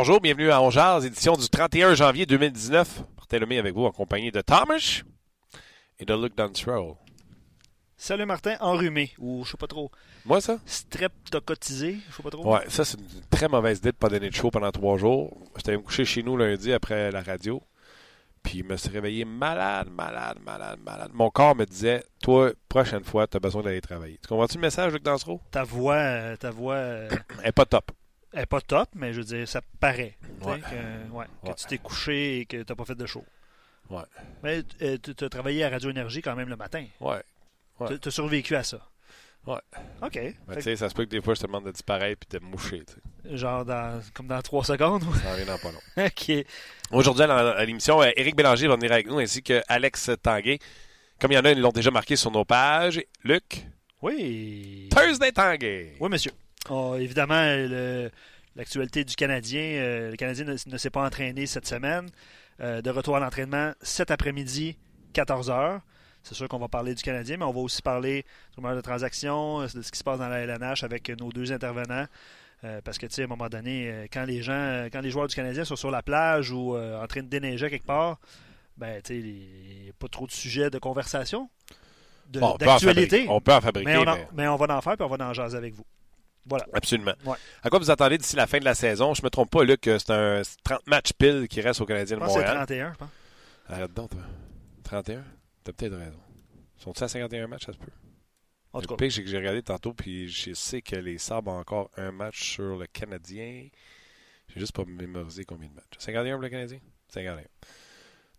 Bonjour, bienvenue à Ongears, édition du 31 janvier 2019. Martin Lemay avec vous en compagnie de Thomas et de Luke Dunstroll. Salut Martin, enrhumé, ou je sais pas trop. Moi, ça? Streptocotisé, je sais pas trop. Ouais, ça, c'est une très mauvaise idée de pas donner de show pendant trois jours. J'étais me coucher chez nous lundi après la radio. Puis, je me suis réveillé malade, malade, malade, malade. Mon corps me disait, toi, prochaine fois, tu as besoin d'aller travailler. Tu comprends-tu le message, Luc Dunstroll? Ta voix, euh, ta voix euh, Elle n'est pas top. Elle est pas top, mais je veux dire, ça paraît. tu Ouais. Que, ouais, que Ouais. tu t'es couché et que t'as pas fait de show. Ouais. Mais euh, tu as travaillé à Radio Énergie quand même le matin. Ouais. Ouais. Tu as survécu à ça. Ouais. OK. Mais Fait tu sais, ça se peut que des fois, je te demande de disparaître puis de me moucher. tu genre dans, comme dans trois secondes. Ça en vient dans pas long. OK. Aujourd'hui, à à l'émission, euh, Éric Bélanger va venir avec nous ainsi que Alex Tanguay. Comme il y en a, ils l'ont déjà marqué sur nos pages. Luc, Oui. Thursday Tanguay. Oui, monsieur. Oh, évidemment, le- l'actualité du Canadien. euh, le Canadien ne, ne s'est pas entraîné cette semaine. Euh, de retour à l'entraînement cet après-midi, 14h. C'est sûr qu'on va parler du Canadien, mais on va aussi parler du de transactions, euh, de ce qui se passe dans la LNH avec nos deux intervenants. Euh, parce que, tu sais, à un moment donné, quand les gens, quand les joueurs du Canadien sont sur la plage ou en train de déneiger quelque part, ben, tu sais, il n'y a pas trop de sujets de conversation, de- Bon, on, peut en d'actualité. fabriquer. on peut en fabriquer, Mais on, en- mais- mais on va en faire puis on va en jaser avec vous. Voilà. absolument. Ouais. À quoi vous attendez d'ici la fin de la saison? Je me trompe pas, Luc, c'est un 30 matchs pile qui reste au Canadien Je de pense que c'est Montréal. 31, je pense. Arrête donc, toi. 31? T'as peut-être raison. Sont-ils à 51 matchs, ça se peut? En le tout cas, pire, c'est que j'ai regardé tantôt, puis je sais que les Sabres ont encore un match sur le Canadien. J'ai juste pas mémorisé combien de matchs. 51 pour le Canadien? 51.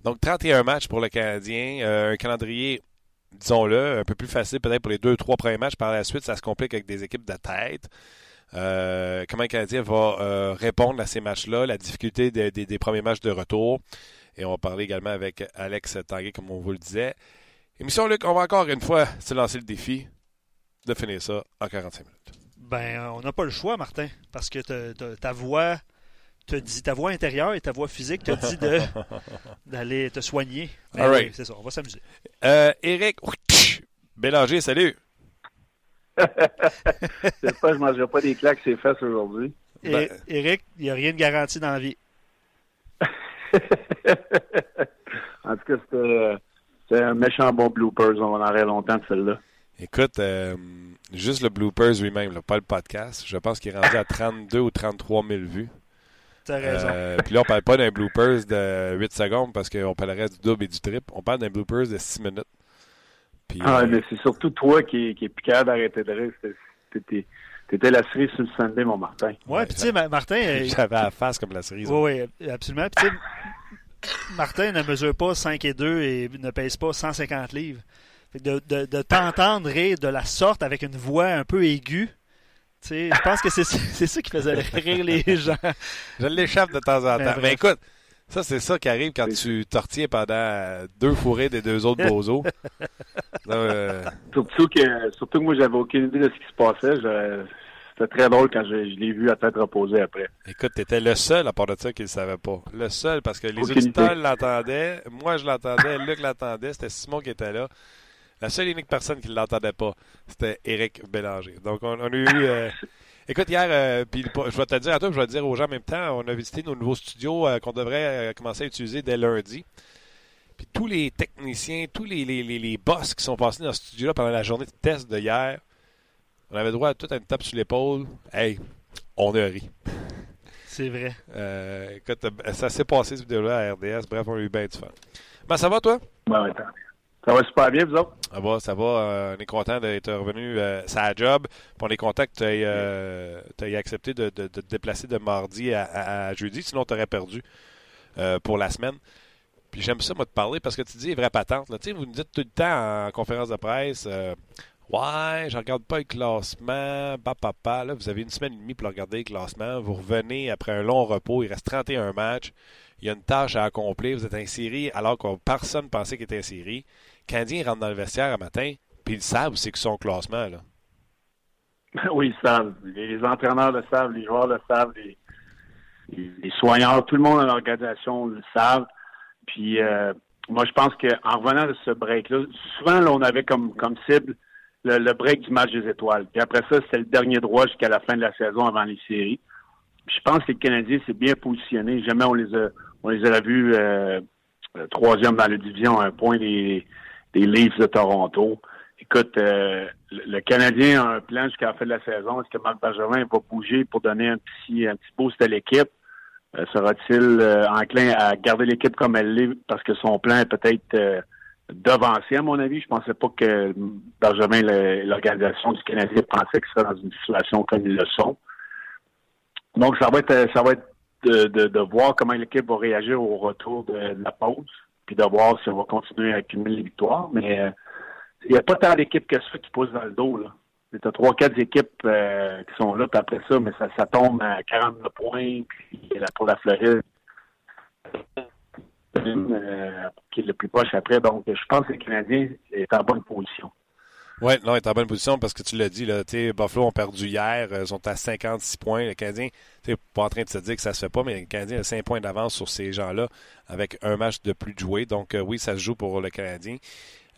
Donc, 31 matchs pour le Canadien. Euh, un calendrier, disons-le, un peu plus facile peut-être pour les deux, trois premiers matchs. Par la suite, ça se complique avec des équipes de tête. Euh, comment le Canadien va euh, répondre à ces matchs-là, la difficulté des- premiers matchs de retour. Et on va parler également avec Alex Tanguay, comme on vous le disait. Émission, Luc, on va encore une fois se lancer le défi de finir ça en 45 minutes. ben, on n'a pas le choix, Martin, parce que ta voix te dit, ta voix intérieure et ta voix physique te dit de- d'aller te soigner. Mais All right. oui, c'est ça, on va s'amuser. Euh, Eric Bélanger, salut. J'espère que je ne mangerai pas des claques ses fesses aujourd'hui. Et, Ben- Eric, il n'y a rien de garanti dans la vie. en tout cas, c'était euh, un méchant bon bloopers. On va en rire longtemps de celle-là. Écoute, euh, juste le bloopers lui-même, pas le podcast. Je pense qu'il est rendu à 32 ou 33 000 vues. T'as raison. Euh, Puis là, on parle pas d'un bloopers de 8 secondes parce qu'on parlerait du double et du triple. On parle d'un bloopers de 6 minutes. Puis, Ah, euh, mais c'est surtout toi qui, qui est plus capable d'arrêter de rire. C'était- T'étais la cerise sur le Sunday, mon Martin. ouais, puis tu sais, Ma- Martin. euh, J'avais la face comme la cerise. Oui, oui, absolument. Puis, tu sais, Martin ne mesure pas 5 et 2 et ne pèse pas 150 livres. Fait que de de, de t'entendre rire de la sorte avec une voix un peu aiguë, je pense que c'est c'est ça qui faisait rire les gens. Je l'échappe de temps en temps. Mais écoute, ça, c'est ça qui arrive quand tu tortilles pendant deux fourrés des deux autres bozos. euh, Surtout que, surtout que moi, j'avais aucune idée de ce qui se passait. Je- C'était très drôle quand je, je l'ai vu à tête reposée après. écoute, t'étais le seul à part de ça qui ne le savait pas. Le seul, parce que les Aucune auditeurs idée. l'entendaient, moi je l'entendais, Luc l'entendait, c'était Simon qui était là. La seule et unique personne qui ne l'entendait pas, c'était Éric Bélanger. Donc, on, on a eu... euh, Écoute, hier, euh, puis je vais te le dire à toi, puis je vais le dire aux gens en même temps, on a visité nos nouveaux studios euh, qu'on devrait euh, commencer à utiliser dès lundi. Puis tous les techniciens, tous les, les, les, les boss qui sont passés dans ce studio-là pendant la journée de test de hier, on avait droit à toute une tape sur l'épaule. Hey, on a ri. C'est vrai. Euh, écoute, ça s'est passé, cette vidéo-là, à RDS. Bref, on a eu bien du fun. Ben, ça va, toi? Ben, ouais, ça va super bien, vous? Ça va, ça va. Euh, on est content d'être revenu euh, à job. On est content que tu aies, euh, accepté de, de, de, te déplacer de mardi à, jeudi. Sinon, tu aurais perdu euh, pour la semaine. Puis j'aime ça, moi, te parler parce que tu dis vraie patente. Là. Vous nous dites tout le temps en conférence de presse Ouais, je regarde pas le classement. Papa, Là, vous avez une semaine et demie pour regarder le classement. Vous revenez après un long repos. Il reste 31 matchs. Il y a une tâche à accomplir. Vous êtes en série alors que personne pensait qu'il était en série. Canadien rentre dans le vestiaire un matin, puis ils savent c'est que son classement. Là. Oui, ils savent. Les entraîneurs le savent, les joueurs le savent, les, les tout le monde dans l'organisation le savent. Puis euh, moi, je pense qu'en revenant de ce break-là, souvent, là, on avait comme, cible le, break du match des étoiles. Puis après ça, c'était le dernier droit jusqu'à la fin de la saison avant les séries. je pense que les Canadiens s'est bien positionné. Jamais on les a on les a vus euh, troisième dans la division à un point des, des Leafs de Toronto. Écoute, euh, le Canadien a un plan jusqu'à la fin de la saison. Est-ce que Marc Bergevin va bouger pour donner un petit, un petit boost à l'équipe? Euh, sera-t-il enclin à garder l'équipe comme elle l'est parce que son plan est peut-être devancé, à mon avis? Je pensais pas que Benjamin, l'organisation du Canadien, pensait qu'il serait dans une situation comme ils le sont. Donc, ça va être, ça va être de, voir comment l'équipe va réagir au retour de, la pause, puis de voir si on va continuer à accumuler les victoires. Mais euh, il n'y a pas tant d'équipes que ça qui poussent dans le dos. Là. A trois, quatre équipes euh, qui sont là, puis après ça, mais ça, tombe à 49 points, puis pour la Floride, euh, qui est le plus proche après. Donc, je pense que le Canadien est en bonne position. Oui, non, il est en bonne position parce que tu l'as dit, là, Buffalo ont perdu hier, euh, ils sont à 56 points. Le Canadien, tu pas en train de se dire que ça se fait pas, mais le Canadien a 5 points d'avance sur ces gens-là avec un match de plus de jouer. Donc, euh, oui, ça se joue pour le Canadien.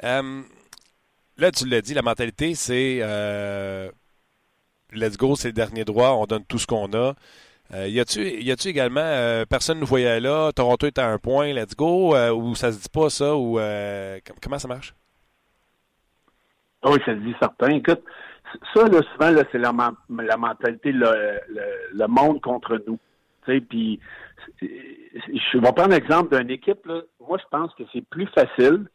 là, tu l'as dit, la mentalité, c'est let's go, c'est le dernier droit, on donne tout ce qu'on a. Euh, y a-tu également euh, personne ne nous voyait là, Toronto est à un point, let's go, euh, ou ça se dit pas ça, ou comment ça marche? Oui, ça se dit certain. Écoute, ça, là, souvent, là, c'est la, la, mentalité, le, le, monde contre nous. Puis, je vais prendre l'exemple d'une équipe. Là. Moi, je pense que c'est plus facile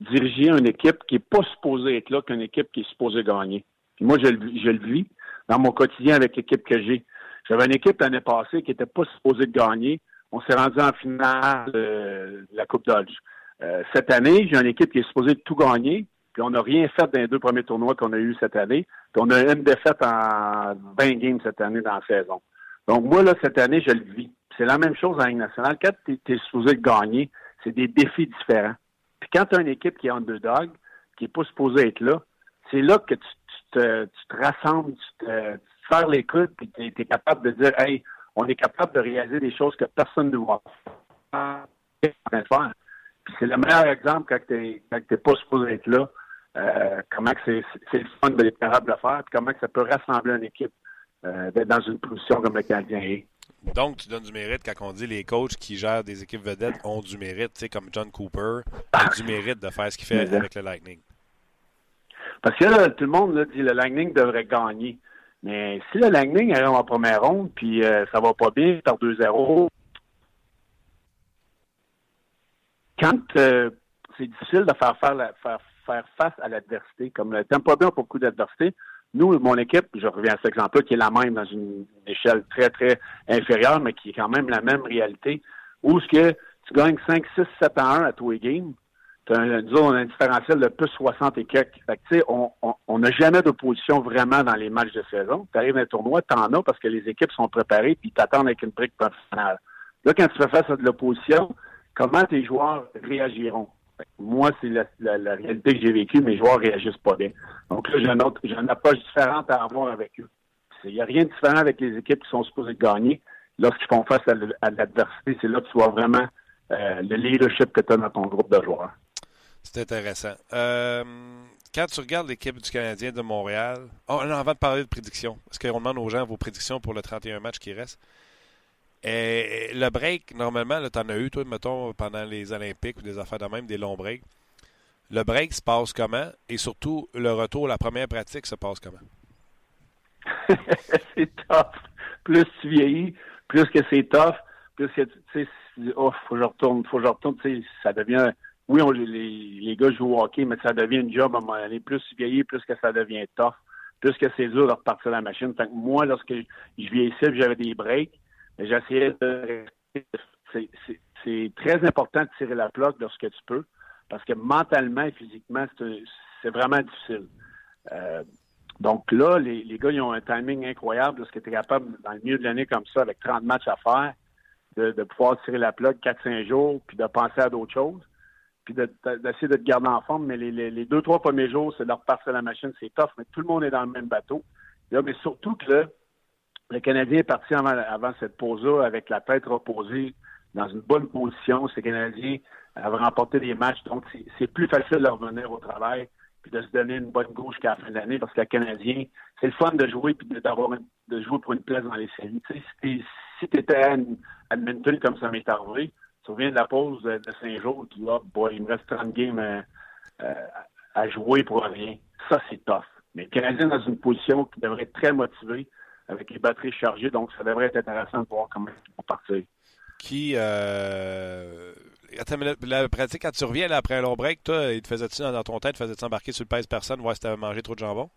diriger une équipe qui n'est pas supposée être là qu'une équipe qui est supposée gagner. Moi, je, je le vis dans mon quotidien avec l'équipe que j'ai. J'avais une équipe l'année passée qui n'était pas supposée de gagner. On s'est rendu en finale euh, de la Coupe Dodge. Euh, cette année, j'ai une équipe qui est supposée de tout gagner, puis on n'a rien fait dans les deux premiers tournois qu'on a eu cette année. Puis on a une défaite en 20 games cette année dans la saison. Donc moi, là, cette année, je le vis. C'est la même chose en Ligue nationale. Quand tu es, supposé de gagner, c'est des défis différents. Puis quand tu as une équipe qui est underdog, qui n'est pas supposée être là, c'est là que tu, te, tu te rassembles, tu te, faire l'écoute, puis tu es, capable de dire, hey, on est capable de réaliser des choses que personne ne voit faire. c'est le meilleur exemple quand tu n'es pas supposé être là, euh, comment c'est le fun d'être capable de le faire, puis comment ça peut rassembler une équipe euh, d'être dans une position comme le Canadien est. Donc, tu donnes du mérite quand on dit les coachs qui gèrent des équipes vedettes ont du mérite, tu sais, comme John Cooper, a du mérite de faire ce qu'il fait avec le Lightning. Parce que là, tout le monde dit que le Lightning devrait gagner. Mais si le Lightning arrive en première ronde, puis euh, ça va pas bien, par 2-0, quand euh, c'est difficile de faire, faire, faire, faire face à l'adversité, comme le Tampa Bay a beaucoup d'adversité, nous, mon équipe, je reviens à cet exemple-là, qui est la même dans une échelle très, très inférieure, mais qui est quand même la même réalité, où ce que tu gagnes 5, 6, 7 à 1 à tous les games, nous on a un différentiel de plus 60 et quelques. Fait que, on n'a jamais d'opposition vraiment dans les matchs de saison. Tu arrives à un tournoi, tu en as parce que les équipes sont préparées puis t'attendent avec une brique professionnelle. Là, quand tu fais face à de l'opposition, comment tes joueurs réagiront? Moi, c'est la, réalité que j'ai vécue, mes joueurs réagissent pas bien. Donc là, j'ai une, approche différente à avoir avec eux. Il n'y a rien de différent avec les équipes qui sont supposées gagner. Lorsqu'ils font face à, l'adversité, c'est là que tu vois vraiment euh, le leadership que tu as dans ton groupe de joueurs. C'est intéressant. Euh, quand tu regardes l'équipe du Canadien de Montréal, oh, avant de parler de prédictions, parce qu'on demande aux gens vos prédictions pour le 31 match qui reste? Et le break, normalement, tu en as eu, toi, mettons, pendant les Olympiques ou des affaires de même, des longs breaks. Le break se passe comment? Et surtout, le retour, la première pratique se passe comment? c'est top. Plus tu vieillis, plus que c'est tough, plus que, tu sais, oh, faut que je retourne, faut que je retourne, tu sais, ça devient, oui, on, les, les gars jouent au hockey, mais ça devient une job à un moment donné. Plus vieillir, plus que ça devient tough, plus que c'est dur de repartir la machine. Fait que moi, lorsque je vieillissais, j'avais des breaks, j'essayais de c'est très important de tirer la plaque lorsque tu peux, parce que mentalement et physiquement, c'est vraiment difficile. Euh, donc là, les, les, gars, ils ont un timing incroyable lorsque tu es capable, dans le milieu de l'année comme ça, avec 30 matchs à faire, de, pouvoir tirer la plaque 4-5 jours, puis de penser à d'autres choses puis d'essayer de, te garder en forme. Mais les, les, deux, trois premiers jours, c'est de repartir la machine, c'est tough, mais tout le monde est dans le même bateau. Là, mais surtout que le Canadien est parti avant, cette pause-là avec la tête reposée dans une bonne position. Ces Canadiens avaient remporté des matchs, donc c'est plus facile de revenir au travail puis de se donner une bonne gauche qu'à la fin de l'année parce que le Canadien, c'est le fun de jouer puis d'avoir de jouer pour une place dans les séries. Si tu étais à Edmonton comme ça m'est arrivé, tu reviens de la pause de, jours, tu boy, il me reste 30 games euh, à, jouer pour rien. Ça, c'est tough. Mais le Canadien dans une position qui devrait être très motivée, avec les batteries chargées, donc ça devrait être intéressant de voir comment ils vont partir. Qui, euh... la pratique, quand tu reviens après un long break, toi, il te faisait-tu dans ton tête, faisait-tu embarquer sur le pèse-personne, voir si tu avais mangé trop de jambon?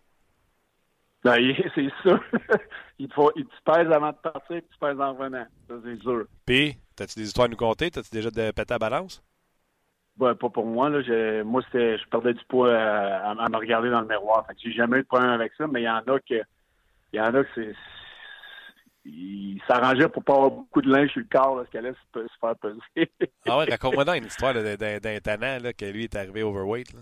Ben, c'est sûr. il, te faut, il te pèse avant de partir, et tu pèses en revenant. Ça, c'est sûr. Puis, T'as-tu des histoires à nous conter? T'as-tu déjà de pété à balance? Ben, pas pour moi. Là. moi, je perdais du poids à, me regarder dans le miroir. Fait que j'ai jamais eu de problème avec ça, mais il y en a que il y en a que c'est. Il s'arrangeait pour pas avoir beaucoup de linge sur le corps lorsqu'elle allait se, se faire peser. ah ouais, raconte-moi donc une histoire d'un tannant là, que lui est arrivé overweight. Là.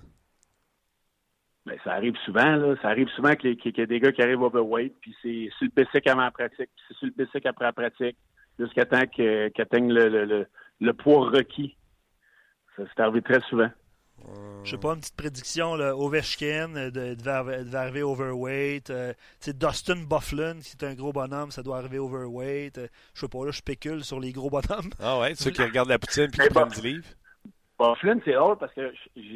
Ben, ça arrive souvent, là. Ça arrive souvent qu'il y, ait des gars qui arrivent overweight, puis c'est sur le bicycle avant la pratique, puis c'est sur le bicycle après la pratique jusqu'à temps qu'ils atteignent le, le, poids requis. Ça s'est arrivé très souvent. Je sais pas, une petite prédiction, là, Ovechkin euh, devait, arriver overweight. Euh, Dustin Bufflin, qui est un gros bonhomme, ça doit arriver overweight. Euh, je sais pas, là, je spécule sur les gros bonhommes. Ah ouais, ceux qui regardent la poutine puis qui prennent du livre. Bufflin, c'est drôle parce que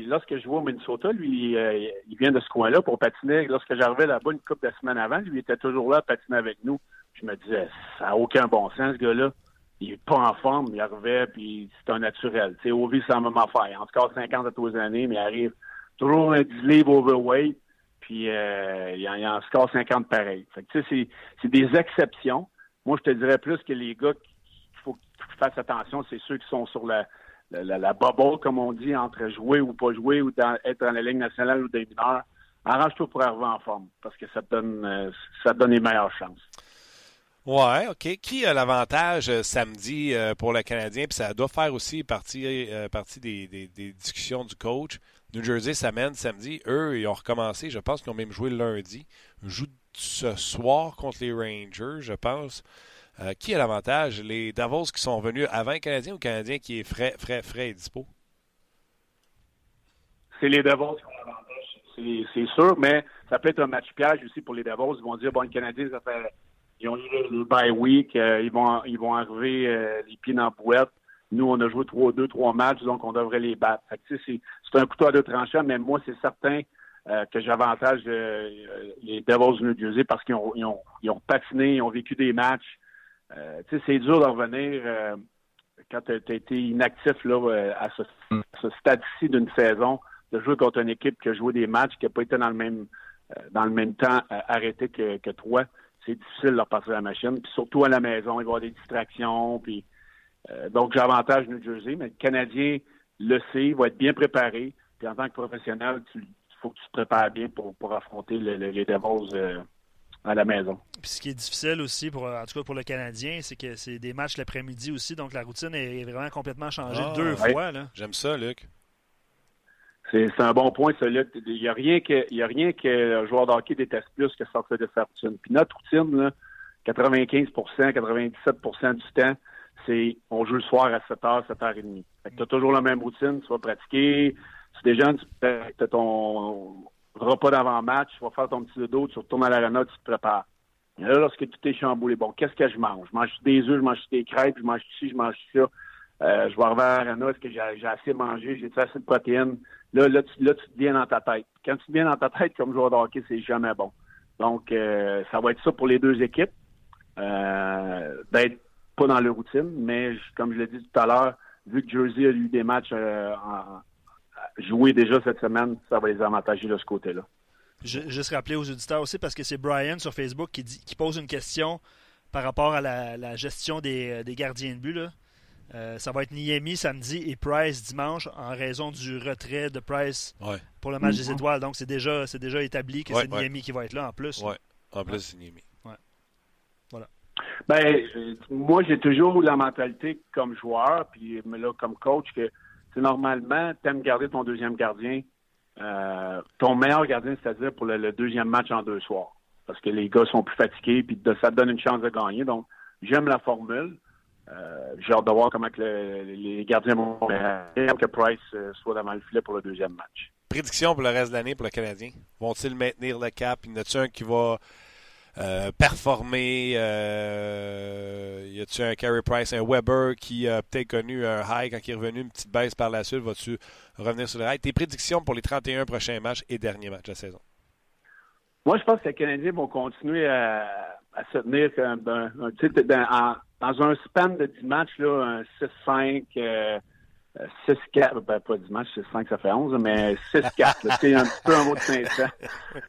lorsque je jouais au Minnesota, lui, il vient de ce coin-là pour patiner. Lorsque j'arrivais là-bas une couple de semaines avant, lui, il était toujours là à patiner avec nous je me disais, ça n'a aucun bon sens, ce gars-là. Il n'est pas en forme, il arrivait, puis c'est un naturel. Tu sais, Ovi, c'est la même affaire. En tout cas, 50 à tous années, mais il arrive toujours un 10 livres overweight, puis euh, il, en, en score 50 pareil. Fait que, tu sais, c'est des exceptions. Moi, je te dirais plus que les gars qu'il faut qu'ils fassent attention, c'est ceux qui sont sur la, la, la, bubble, comme on dit, entre jouer ou pas jouer, ou être dans la ligne nationale ou des mineurs. Arrange-toi pour arriver en forme, parce que ça te donne, euh, ça te donne les meilleures chances. Ouais, OK. Qui a l'avantage euh, samedi euh, pour le Canadien? Puis ça doit faire aussi partie, euh, partie des, discussions du coach. New Jersey s'amène samedi. Eux, ils ont recommencé. Je pense qu'ils ont même joué lundi. Ils jouent ce soir contre les Rangers, je pense. qui a l'avantage? Les Davos qui sont venus avant le Canadien ou le Canadien qui est frais, frais, frais et dispo? C'est les Davos qui ont l'avantage. C'est sûr, mais ça peut être un match piège aussi pour les Davos. Ils vont dire, bon, le Canadien, ça fait ils ont eu le bye week. Euh, ils, vont, ils vont arriver euh, les pieds dans la. Nous, on a joué trois, deux, trois matchs, donc on devrait les battre. c'est, un couteau à deux tranchants, mais moi, c'est certain euh, que j'avantage les Devils de New Jersey parce qu'ils ont, ils ont, ils ont, patiné, ils ont vécu des matchs. c'est dur de revenir quand tu as été inactif là, à ce, stade-ci d'une saison, de jouer contre une équipe qui a joué des matchs, qui n'a pas été dans le même dans le même temps arrêté que, que toi c'est difficile de leur passer la machine. Puis surtout à la maison, il va y avoir des distractions. Puis, euh, donc, j'avantage New Jersey, mais le Canadien le sait, il va être bien préparé. Puis en tant que professionnel, il faut que tu te prépares bien pour, pour affronter les Devils euh, à la maison. Puis ce qui est difficile aussi, pour, en tout cas pour le Canadien, c'est que c'est des matchs l'après-midi aussi, donc la routine est vraiment complètement changée ah, deux fois. J'aime ça, Luc. C'est un bon point, celui Il n'y a rien que il y a rien que le joueur de hockey déteste plus que sortir de sa routine. Puis notre routine, là, 95% 97% du temps, c'est on joue le soir à 7h, 7h30. Fait que tu as toujours la même routine, tu vas pratiquer. Si déjà tu as ton repas d'avant-match, tu vas faire ton petit dos, tu retournes à l'arena, tu te prépares. Et là, lorsque tout est chamboulé, bon, qu'est-ce que je mange? Je mange des œufs, je mange des crêpes, je mange ci, je mange ça. Euh, je vais arriver à est-ce que j'ai assez mangé, j'ai assez de protéines? Là, là, tu, là, te viens dans ta tête. Quand tu te viens dans ta tête comme joueur de hockey, c'est jamais bon. Donc, euh, ça va être ça pour les deux équipes. Euh, d'être pas dans leur routine, mais comme je l'ai dit tout à l'heure, vu que Jersey a eu des matchs joués déjà cette semaine, ça va les avantager de ce côté-là. Juste rappeler aux auditeurs aussi, parce que c'est Brian sur Facebook qui, dit, qui pose une question par rapport à la, gestion des, gardiens de but. Euh, ça va être Niemi samedi et Price dimanche en raison du retrait de Price pour le match des mm-hmm. étoiles. Donc c'est déjà, déjà établi que c'est Niemi qui va être là en plus. Oui, en plus c'est Niemi. Voilà. Ben, moi, j'ai toujours la mentalité comme joueur, puis là, comme coach, que c'est normalement, tu aimes garder ton deuxième gardien, euh, ton meilleur gardien, c'est-à-dire pour le, deuxième match en deux soirs. Parce que les gars sont plus fatigués, puis ça te donne une chance de gagner. Donc, j'aime la formule. Euh, j'ai hâte de voir comment les gardiens vont que Price euh, soit devant le filet pour le deuxième match. Prédiction pour le reste de l'année pour le Canadien. Vont-ils maintenir le cap? Y en a-t-il un qui va euh, performer? y a-t-il un Carey Price, un Weber qui a peut-être connu un high quand il est revenu, une petite baisse par la suite? Vas-tu revenir sur le high? Tes prédictions pour les 31 prochains matchs et derniers matchs de la saison? Moi, je pense que les Canadiens vont continuer à, se tenir un, un, dans un span de 10 matchs, là, un 6-5, 6-4, euh, ben, pas 10 matchs, 6-5, ça fait 11, mais 6-4, c'est un petit peu en haut de 500.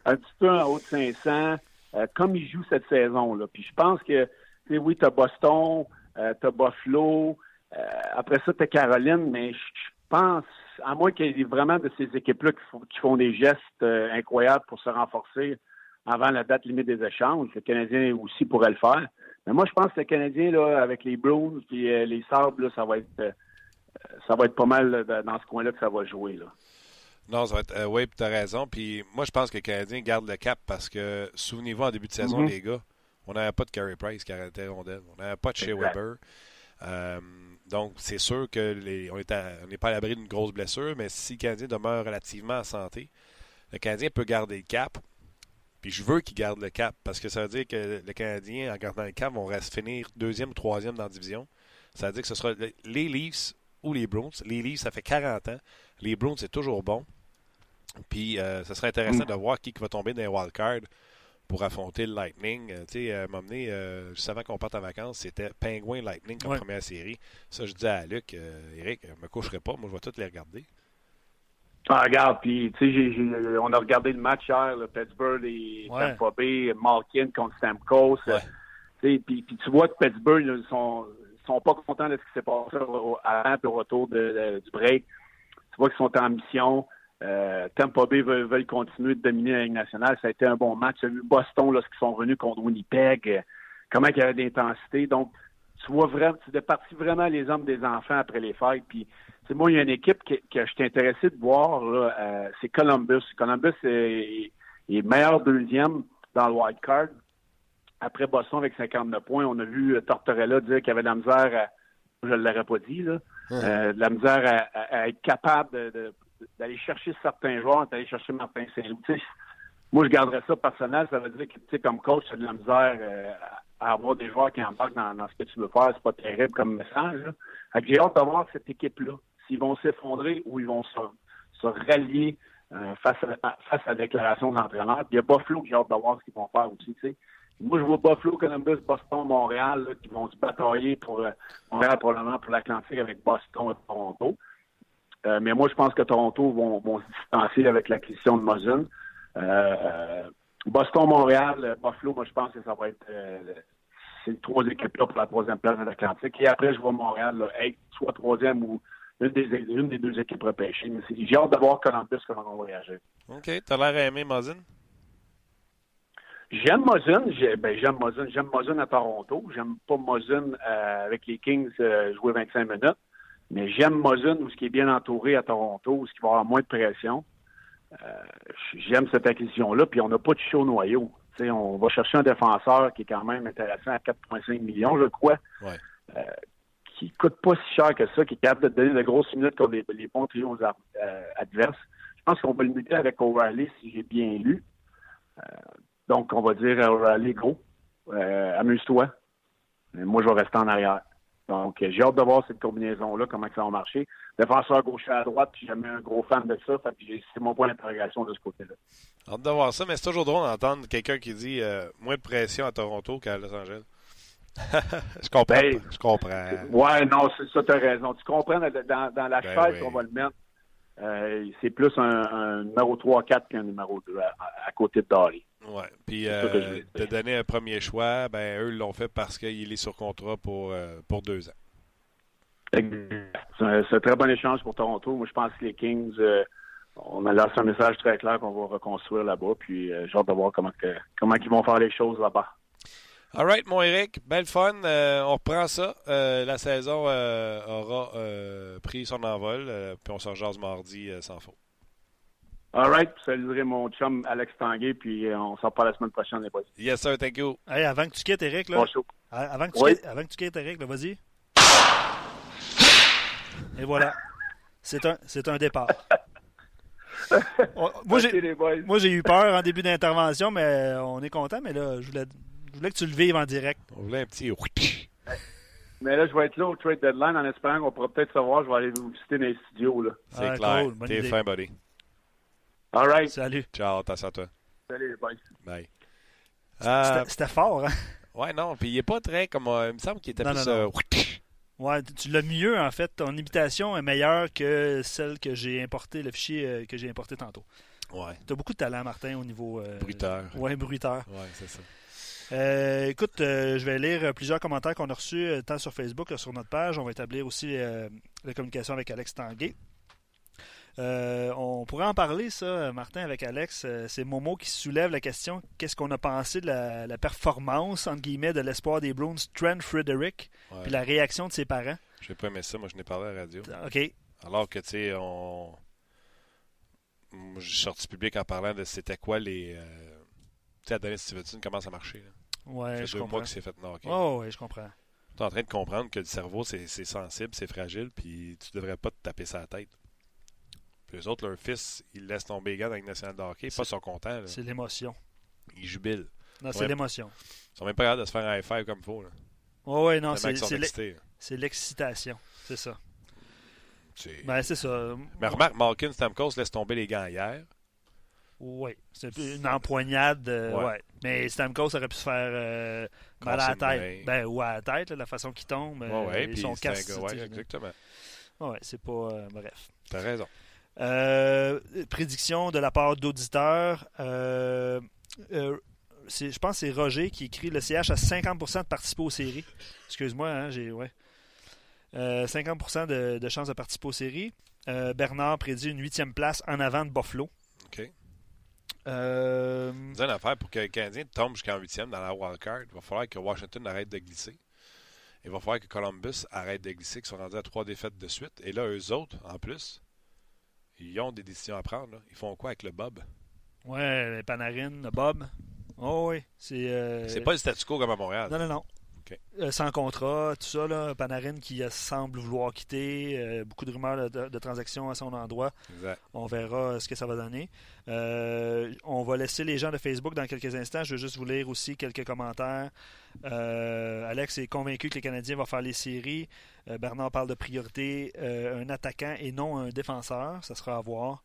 Un petit peu en haut de 500, euh, comme ils jouent cette saison-là. Puis je pense que, tu sais, oui, t'as Boston, euh, t'as Buffalo, euh, après ça, t'as Caroline, mais je pense, à moins qu'il y ait vraiment de ces équipes-là qui, qui, font des gestes incroyables pour se renforcer avant la date limite des échanges, le Canadien aussi pourrait le faire. Mais moi, je pense que le Canadien, là, avec les Bruins et euh, les Sabres, ça va être euh, ça va être pas mal dans ce coin-là que ça va jouer. Là. Non, ça va être. Euh, oui, tu as raison. Puis moi, je pense que le Canadien garde le cap parce que, souvenez-vous, en début de saison, mm-hmm. les gars, on n'avait pas de Carey Price qui arrêtait rondelle. On n'avait pas de Shea Weber. donc, c'est sûr que les, on n'est pas à l'abri d'une grosse blessure, mais si le Canadien demeure relativement en santé, le Canadien peut garder le cap. Puis je veux qu'ils gardent le cap parce que ça veut dire que le Canadien, en gardant le cap, vont finir deuxième ou troisième dans la division. Ça veut dire que ce sera les Leafs ou les Bruins. Les Leafs, ça fait 40 ans. Les Bruins, c'est toujours bon. Puis euh, ça serait intéressant mm. de voir qui va tomber dans les wildcards pour affronter le Lightning. Euh, tu sais, euh, m'emmener, euh, juste avant qu'on parte en vacances, c'était Penguin Lightning comme première série. Ça, je dis à Luc, Eric, je me coucherai pas, moi je vais toutes les regarder. Ah, regarde, puis tu sais, on a regardé le match hier, le Pittsburgh et Tampa Bay, Malkin contre Stamkos. Puis, puis tu vois que Pittsburgh, ils sont, sont pas contents de ce qui s'est passé avant et au retour de, du break. Tu vois qu'ils sont en mission. Euh, Tampa Bay veulent, continuer de dominer la Ligue nationale. Ça a été un bon match. Tu as vu Boston, lorsqu'ils sont revenus contre Winnipeg, euh, comment il y avait d'intensité. Donc, tu vois vraiment, tu es parti vraiment les hommes des enfants après les fêtes. Puis, moi, il y a une équipe que, que je suis intéressé de voir, euh, c'est Columbus. Columbus est, est, meilleur deuxième dans le wild card. Après Boston avec 59 points, on a vu euh, Tortorella dire qu'il avait de la misère à, je ne l'aurais pas dit, là, euh, de la misère à, être capable d'aller chercher certains joueurs, d'aller chercher Martin Saint-Louis. Moi, je garderais ça personnel. Ça veut dire que, tu sais, comme coach, tu as de la misère à avoir des joueurs qui embarquent dans, dans ce que tu veux faire. C'est pas terrible comme message. J'ai hâte de voir cette équipe-là s'ils vont s'effondrer ou ils vont se, rallier euh, face, à, face à la déclaration de l'entraîneur. il y a Buffalo qui a hâte de voir ce qu'ils vont faire aussi. Moi, je vois Buffalo, Columbus, Boston, Montréal qui vont se batailler pour euh, Montréal probablement pour l'Atlantique avec Boston et Toronto. Euh, mais moi, je pense que Toronto vont, se distancier avec l'acquisition de Mosin. Boston, Montréal, Buffalo, moi, je pense que ça va être ces trois équipes-là pour la troisième place de l'Atlantique. Et après, je vois Montréal être soit troisième ou une des, deux équipes repêchées. j'ai hâte de voir Columbus comment on va réagir. OK. Tu as l'air à aimer? J'aime Mosin. Ben, j'aime Mosin. J'aime Mosin à Toronto. J'aime pas Mosin euh, avec les Kings euh, jouer 25 minutes. Mais j'aime Mosin où ce qui est bien entouré à Toronto, où ce qui va avoir moins de pression. Euh, j'aime cette acquisition-là. Puis on n'a pas de chaud noyau. on va chercher un défenseur qui est quand même intéressant à 4,5 millions, je crois. Ouais qui coûte pas si cher que ça, qui est capable de donner de grosses minutes contre les, les bons trios euh, adverses. Je pense qu'on va le limiter avec O'Reilly, si j'ai bien lu. Euh, donc, on va dire O'Reilly, gros, euh, amuse-toi. Moi, je vais rester en arrière. Donc, j'ai hâte de voir cette combinaison-là, comment ça va marcher. Défenseur gauche à droite, puis jamais un gros fan de ça. c'est mon point d'interrogation de ce côté-là. Hâte de voir ça, mais c'est toujours drôle d'entendre quelqu'un qui dit moins de pression à Toronto qu'à Los Angeles. Je comprends. Ben, je comprends. Ouais, non, c'est ça, tu as raison. Tu comprends, dans, la Ben chaise oui. qu'on va le mettre, euh, c'est plus un, un numéro 3-4 qu'un numéro 2 à, à côté de Dari. Ouais. Puis euh, de donner un premier choix, ben eux l'ont fait parce qu'il est sur contrat pour, euh, pour deux ans. C'est un, c'est un très bon échange pour Toronto. Moi, je pense que les Kings, euh, on a lancé un message très clair qu'on va reconstruire là-bas. Puis j'ai hâte de voir comment, que- comment ils vont faire les choses là-bas. All right, mon Eric, belle fun. Euh, on reprend ça. Euh, la saison euh, aura euh, pris son envol, euh, puis on se rejase mardi euh, sans faute. All right, puis saluerai mon chum Alex Tanguay, puis on s'en reparle la semaine prochaine, les boys. Yes, sir, thank you. Hey, avant que tu quittes, Eric, là, Bon show. a- avant, que tu Oui. quittes, avant que tu quittes, Eric, là, vas-y. Et voilà. C'est un, c'est un départ. Moi, j'ai, moi, j'ai eu peur en début d'intervention, mais on est content. Mais là, je voulais, je voulais que tu le vives en direct. On voulait un petit... Mais là, je vais être là au trade deadline en espérant qu'on pourra peut-être savoir. Je vais aller vous visiter dans les studios. Là. C'est Ah, clair. cool, T'es idée. fin, buddy. All right. Salut. Ciao, attention à toi. Salut, boys. Bye. Euh, C'était, c'était fort, hein? ouais, non, puis il est pas très comme... euh, il me semble qu'il était Non, plus... non, euh, Ouais, tu- l'as mieux, en fait. Ton imitation est meilleure que celle que j'ai importée, le fichier euh, que j'ai importé tantôt. Ouais, Tu as beaucoup de talent, Martin, au niveau. euh, bruiteur. Ouais, bruiteur. Ouais, c'est ça. Euh, écoute, euh, je vais lire plusieurs commentaires qu'on a reçus euh, tant sur Facebook que sur notre page. On va établir aussi la communication avec Alex Tanguay. Euh, on pourrait en parler, ça, Martin, avec Alex. Euh, c'est Momo qui soulève la question qu'est-ce qu'on a pensé de la, la performance, entre guillemets, de l'espoir des Bruins, Trent Frederick, Ouais. puis la réaction de ses parents? J'ai pas aimé ça, moi je n'ai parlé à la radio. OK. Alors que, tu sais, on. J'ai sorti public en parlant de c'était quoi les. euh, Tu sais, Adonis Stevenson, comment ça marchait. Là. Ouais, ça fait je deux comprends. mois fait knocker. Oh, ouais, je comprends. Tu es en train de comprendre que le cerveau, c'est sensible, c'est fragile, puis tu devrais pas te taper sa tête. Puis eux autres, leur fils, ils laissent tomber les gars dans la nationale de hockey, pas sont contents. C'est l'émotion. Ils jubilent. Non, c'est l'émotion. Ils sont même pas capables de se faire un high five comme il faut. Là. Ouais, non, c'est l'e- l'excitation. C'est ça. Ben, c'est ça. Mais remarque, Malkin Stamkos laisse tomber les gants hier. Oui, c'est une empoignade. euh, Ouais. ouais. Mais Stamkos aurait pu se faire euh, mal à la tête. Ben, ou à la tête, là, la façon qu'il tombe. Ouais, euh, ouais, et son ouais, sais, exactement. Ouais, c'est pas. euh, bref. T'as raison. Euh, prédiction de la part d'auditeurs. Euh, euh, je pense que c'est Roger qui écrit le CH à 50% de participer aux séries. Excuse-moi, hein, j'ai. Ouais. Euh, 50% de, de chances de participer aux séries. Euh, Bernard prédit une huitième place en avant de Buffalo. OK. Euh, Dis une affaire, pour que le Canadien tombe jusqu'en huitième dans la wildcard, il va falloir que Washington arrête de glisser. Il va falloir que Columbus arrête de glisser, qu'ils sont rendus à trois défaites de suite. Et là, eux autres, en plus, ils ont des décisions à prendre. là. Ils font quoi avec le Bob? Ouais, Panarin, Bob. Oh oui, c'est. euh, C'est pas le statu quo comme à Montréal. Non, non, non. Euh, sans contrat, tout ça, là. Panarin qui euh, semble vouloir quitter. euh, beaucoup de rumeurs de, de transactions à son endroit. Exact. On verra ce que ça va donner. Euh, on va laisser les gens de Facebook dans quelques instants. Je veux juste vous lire aussi quelques commentaires. Alex est convaincu que les Canadiens vont faire les séries. Bernard parle de priorité, un attaquant et non un défenseur. Ça sera à voir.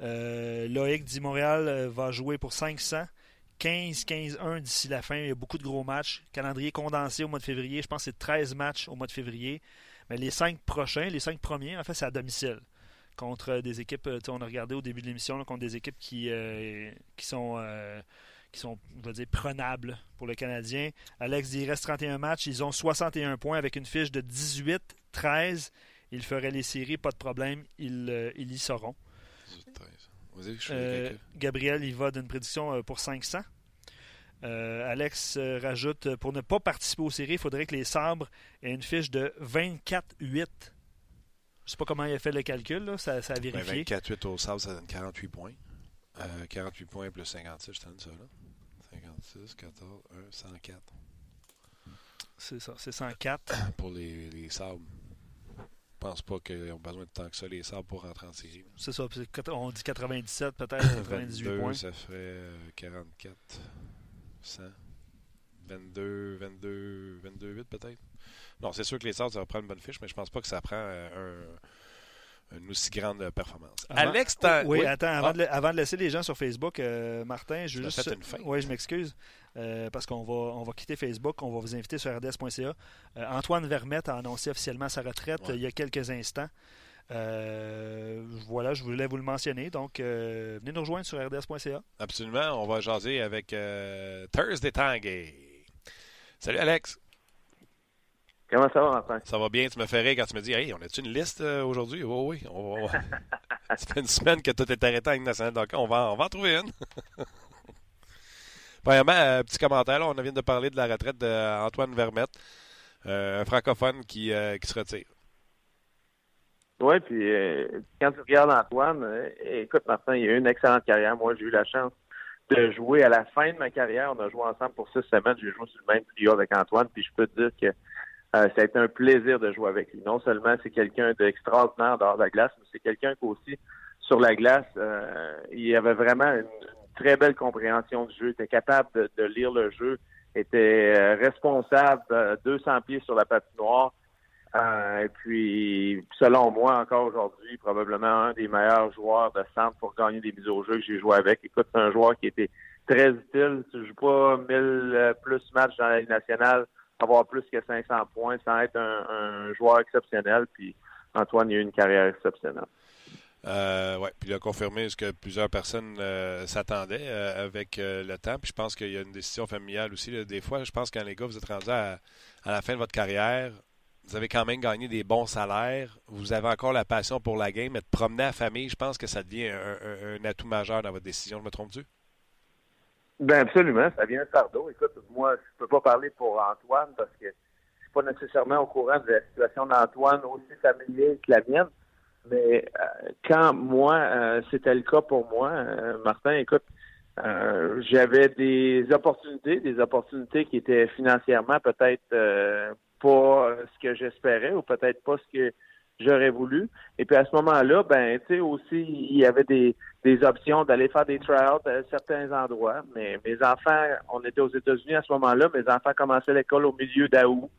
Loïc dit Montréal va jouer pour 500. 15-15-1 d'ici la fin. Il y a beaucoup de gros matchs. Calendrier condensé au mois de février. Je pense que c'est 13 matchs au mois de février. Mais les 5 prochains, les 5 premiers, en fait, c'est à domicile contre des équipes, euh, on a regardé au début de l'émission, contre des équipes qui, euh, sont, euh, qui sont, on va dire, prenables pour le Canadien. Alex dit il reste 31 matchs, ils ont 61 points avec une fiche de 18-13. Ils feraient les séries, pas de problème, ils, ils y seront. 18, 13. Vas-y, je suis Euh, Gabriel, il va d'une prédiction euh, pour 500. Euh, Alex euh, rajoute pour ne pas participer aux séries, il faudrait que les sabres aient une fiche de 24-8. Je sais pas comment il a fait le calcul, là, ça, ça a Ben, vérifié. 24-8 au sable, ça donne 48 points. Euh, 48 points plus 56, je te donne ça là. 56, 14, 1, 104 C'est ça, c'est 104. pour les, les sables. Je pense pas qu'ils ont besoin de tant que ça, les sables, pour rentrer en série. C'est ça, on dit 97 peut-être, 98 22, points. ça ferait euh, 44, 100, 22, 22, 22, 8 peut-être. Non, c'est sûr que les Sables, ça va prendre une bonne fiche, mais je pense pas que ça prend euh, une aussi grande performance. Avant- Alex, t'as- Oui, oui? attends, Ah. avant, de, avant de laisser les gens sur Facebook, euh, Martin, je veux juste. fait une feinte. Oui, je m'excuse. euh, parce qu'on va, on va quitter Facebook, on va vous inviter sur rds.ca. Euh, Antoine Vermette a annoncé officiellement sa retraite Ouais. il y a quelques instants. Euh, voilà, je voulais vous le mentionner. Donc, euh, venez nous rejoindre sur rds.ca. Absolument. On va jaser avec euh, Thursday Tanguay. Salut Alex. Comment ça va, Martin? Ça va bien? Tu me fais rire quand tu me dis Hey, on a-tu une liste euh, aujourd'hui? Oui, oui. On va- Ça fait une semaine que tout est arrêté en Ligue nationale. Donc, on va, on va en trouver une. Premièrement, euh, petit commentaire. là, on vient de parler de la retraite d'Antoine Vermette, euh, un francophone qui, qui se retire. Oui, puis quand tu regardes Antoine, écoute, Martin, il a eu une excellente carrière. Moi, j'ai eu la chance de jouer à la fin de ma carrière. On a joué ensemble pour six semaines. J'ai joué sur le même trio avec Antoine, puis je peux te dire que euh, ça a été un plaisir de jouer avec lui. Non seulement c'est quelqu'un d'extraordinaire dehors de la glace, mais c'est quelqu'un qu'aussi sur la glace, euh, il avait vraiment une, très belle compréhension du jeu. Il était capable de, de lire le jeu, était euh, responsable, euh, 200 pieds sur la patinoire. Euh, et puis, selon moi, encore aujourd'hui, probablement un des meilleurs joueurs de centre pour gagner des mises au jeu que j'ai joué avec. Écoute, c'est un joueur qui était très utile. Tu joues pas 1000 euh, plus matchs dans la Ligue nationale, avoir plus que 500 points sans être un, joueur exceptionnel. Puis, Antoine, il a eu une carrière exceptionnelle. Euh, ouais, puis il a confirmé ce que plusieurs personnes euh, s'attendaient euh, avec euh, le temps. Puis je pense qu'il y a une décision familiale aussi. Des fois, je pense que quand les gars, vous êtes rendus à, la fin de votre carrière, vous avez quand même gagné des bons salaires. Vous avez encore la passion pour la game, mais de promener à la famille, je pense que ça devient un, un- un atout majeur dans votre décision. Je me trompe-tu? Ben absolument, ça vient un fardeau. Écoute, moi, je peux pas parler pour Antoine parce que je suis pas nécessairement au courant de la situation d'Antoine aussi familière que la mienne. Mais euh, quand moi, euh, c'était le cas pour moi, euh, Martin, écoute, euh, j'avais des opportunités, des opportunités qui étaient financièrement peut-être pas ce que j'espérais ou peut-être pas ce que j'aurais voulu. Et puis à ce moment-là, ben, tu sais, aussi, il y avait des, des options d'aller faire des tryouts à certains endroits. Mais mes enfants, on était aux États-Unis à ce moment-là, mes enfants commençaient l'école au milieu d'août.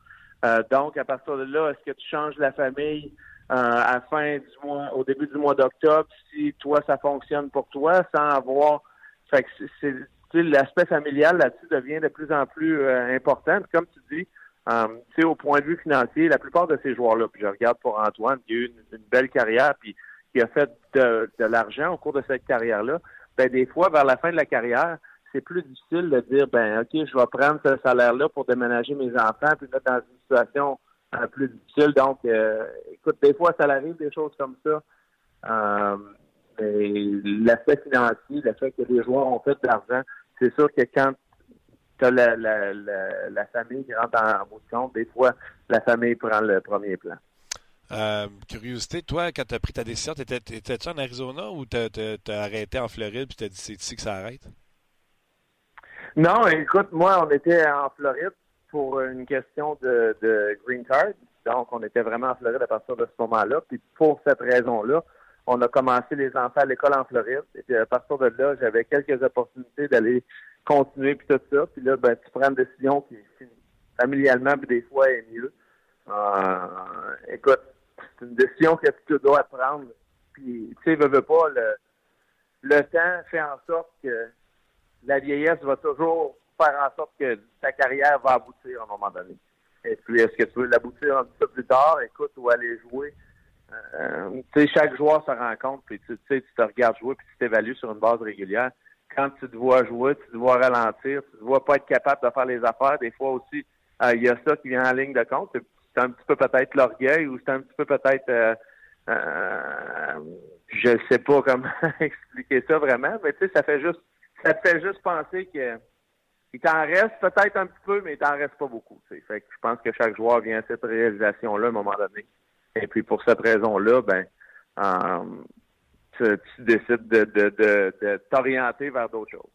Euh, donc, à partir de là, est-ce que tu changes la famille euh, à fin du mois, au début du mois d'octobre, si toi, ça fonctionne pour toi, sans avoir. Fait que c'est- l'aspect familial là-dessus devient de plus en plus euh, important. Comme tu dis, euh, tu sais, au point de vue financier, la plupart de ces joueurs-là, puis je regarde pour Antoine, qui a eu une, belle carrière, puis qui a fait de, de l'argent au cours de cette carrière-là, ben des fois, vers la fin de la carrière, c'est plus difficile de dire, ben ok, je vais prendre ce salaire-là pour déménager mes enfants, puis mettre dans une situation euh, plus difficile. Donc, euh, écoute, des fois, ça arrive des choses comme ça. Euh, mais l'aspect financier, le fait que les joueurs ont fait de l'argent, c'est sûr que quand tu as la, la, la, la famille qui rentre en, en bout de compte, des fois, la famille prend le premier plan. Euh, curiosité, toi, quand tu as pris ta décision, t'étais- étais-tu en Arizona ou t'as as, arrêté en Floride puis t'as dit c'est ici que ça arrête? Non, écoute, moi, on était en Floride pour une question de, de green card. Donc, on était vraiment en Floride à partir de ce moment-là. Puis pour cette raison-là, on a commencé les enfants à l'école en Floride. Et puis à partir de là, j'avais quelques opportunités d'aller continuer puis tout ça. Puis là, ben, tu prends une décision qui familialement, puis des fois, est mieux. Euh, écoute, c'est une décision que tu dois prendre. Puis, tu sais, veux, veux pas, le, le temps fait en sorte que la vieillesse va toujours faire en sorte que ta carrière va aboutir à un moment donné. Et puis, est-ce que tu veux l'aboutir un petit peu plus tard, écoute, ou aller jouer? Euh, tu sais, chaque joueur se rend compte, puis tu sais, tu te regardes jouer, puis tu t'évalues sur une base régulière. Quand tu te vois jouer, tu te vois ralentir, tu te vois pas être capable de faire les affaires. Des fois aussi, euh, il y a ça qui vient en ligne de compte. C'est un petit peu peut-être l'orgueil ou c'est un petit peu peut-être euh, euh, je sais pas comment expliquer ça vraiment, mais tu sais, ça fait juste ça te fait juste penser que il t'en reste peut-être un petit peu, mais il t'en reste pas beaucoup. Fait que je pense que chaque joueur vient à cette réalisation-là à un moment donné. Et puis pour cette raison-là, ben euh, tu, décides de, t'orienter vers d'autres choses.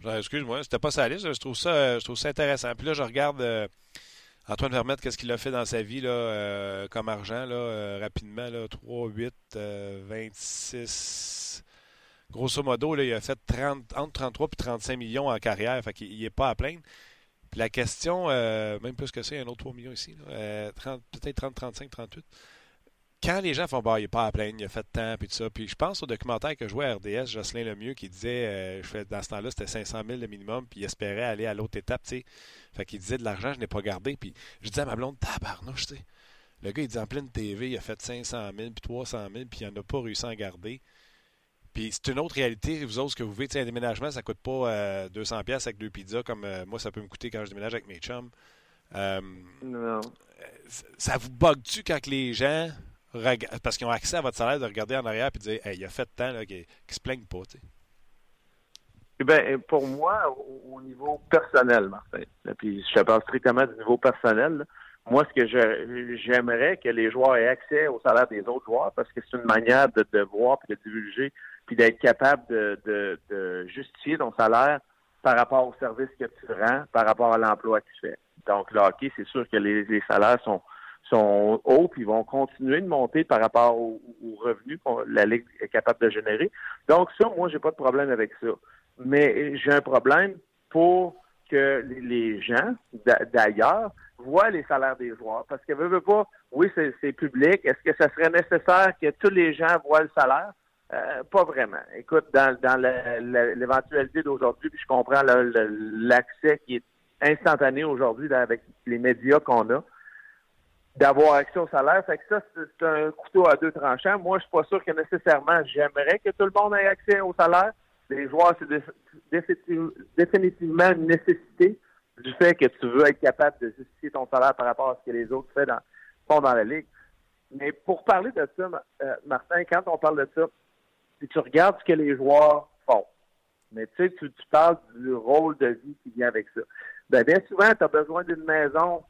Genre, Excuse-moi, c'était pas sa liste. Je trouve ça, je trouve ça intéressant. Puis là, je regarde euh, Antoine Vermette, qu'est-ce qu'il a fait dans sa vie là, euh, comme argent, là, rapidement, là, 3, 8, euh, 26. Grosso modo, là, il a fait 30, entre 33 et 35 millions en carrière. Fait qu'il n'est pas à plaindre. La question, euh, même plus que ça, il y a un autre 3 millions ici. euh, 30 Peut-être 30, 35, 38. quand les gens font bah, il n'est pas à plaindre, il a fait de temps, puis tout ça. Puis je pense au documentaire que je jouais à RDS, Jocelyn Lemieux, qui disait, euh, je fais, dans ce temps-là, c'était 500 000 le minimum, puis il espérait aller à l'autre étape, tu sais. Fait qu'il disait de l'argent, je n'ai pas gardé. Puis je disais à ma blonde, tabarnouche, tu sais. Le gars, il dit en pleine TV, il a fait 500 000, puis 300 000, puis il n'a pas réussi à en garder. Puis c'est une autre réalité, vous autres, ce que vous vivez. Un déménagement, ça coûte pas euh, 200 pièces avec deux pizzas comme euh, moi, ça peut me coûter quand je déménage avec mes chums. Euh, Non. ça vous bug-tu quand les gens, parce qu'ils ont accès à votre salaire, de regarder en arrière et de dire, hey, il a fait là, qu'ils ne se plaignent pas. Eh Ben, pour moi, au, au niveau personnel, Martin, là, puis je te parle strictement du niveau personnel, là, moi, ce que j'aimerais que les joueurs aient accès au salaire des autres joueurs, parce que c'est une manière de, de voir puis de divulguer, puis d'être capable de, de, de justifier ton salaire par rapport au service que tu rends, par rapport à l'emploi que tu fais. Donc, le hockey, c'est sûr que les, salaires sont sont hauts, puis vont continuer de monter par rapport aux, revenus que la Ligue est capable de générer. Donc, ça, moi, j'ai pas de problème avec ça. Mais j'ai un problème pour que les- gens d'a- d'ailleurs voient les salaires des joueurs. Parce que veut, veut pas, oui, c'est public. Est-ce que ça serait nécessaire que tous les gens voient le salaire? Euh, pas vraiment. Écoute, dans, dans l'éventualité d'aujourd'hui, puis je comprends l'accès qui est instantané aujourd'hui avec les médias qu'on a, d'avoir accès au salaire. Fait que ça, c'est un couteau à deux tranchants. Moi, je suis pas sûr que nécessairement j'aimerais que tout le monde ait accès au salaire. Les joueurs, c'est dé- définitive- définitivement une nécessité du fait que tu veux être capable de justifier ton salaire par rapport à ce que les autres font dans, la ligue. Mais pour parler de ça, euh, Martin, quand on parle de ça, si tu regardes ce que les joueurs font, mais tu sais, tu, tu parles du rôle de vie qui vient avec ça. Ben, bien souvent, tu as besoin d'une maison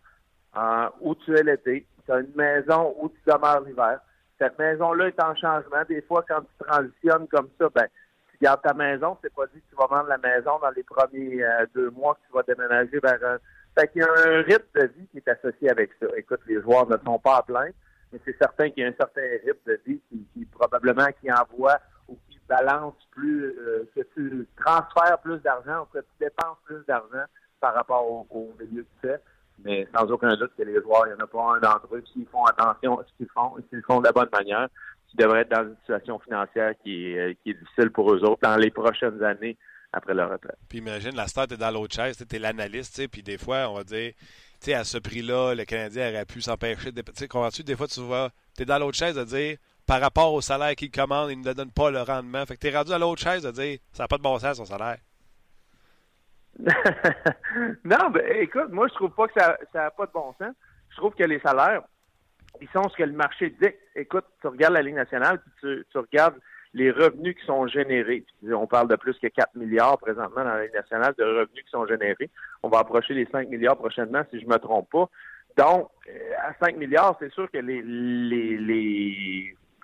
euh, où tu es l'été. Tu as une maison où tu demeures l'hiver. Cette maison-là est en changement. Des fois, quand tu transitionnes comme ça, ben, tu gardes ta maison. C'est pas dit que tu vas vendre la maison dans les premiers euh, deux mois que tu vas déménager vers un. Fait qu'il y a un rythme de vie qui est associé avec ça. Écoute, les joueurs ne sont pas à plaindre, mais c'est certain qu'il y a un certain rythme de vie qui, qui probablement qui envoie balance plus, euh, que tu transfères plus d'argent que tu dépenses plus d'argent par rapport au, milieu que tu. Mais sans aucun doute que les joueurs, il n'y en a pas un d'entre eux qui font attention à ce qu'ils font s'ils font de la bonne manière, qui devraient être dans une situation financière qui est, euh, qui est difficile pour eux autres dans les prochaines années après leur retraite. Puis imagine, la star, t'es dans l'autre chaise, t'es l'analyste, puis des fois, on va dire, tu à ce prix-là, le Canadien aurait pu s'empêcher de. Tu sais, comprends-tu? Des fois, tu vois, t'es dans l'autre chaise de dire, par rapport au salaire qu'il commande, il ne donne pas le rendement. Fait que t'es rendu à l'autre chaise de dire, ça n'a pas de bon sens, son salaire. non, ben, écoute, moi, je trouve pas que ça n'a pas de bon sens. Je trouve que les salaires, ils sont ce que le marché dit. Écoute, tu regardes la Ligue nationale, puis tu, regardes les revenus qui sont générés. On parle de plus que 4 milliards présentement dans la Ligue nationale de revenus qui sont générés. On va approcher les 5 milliards prochainement, si je me trompe pas. Donc, euh, à 5 milliards, c'est sûr que les,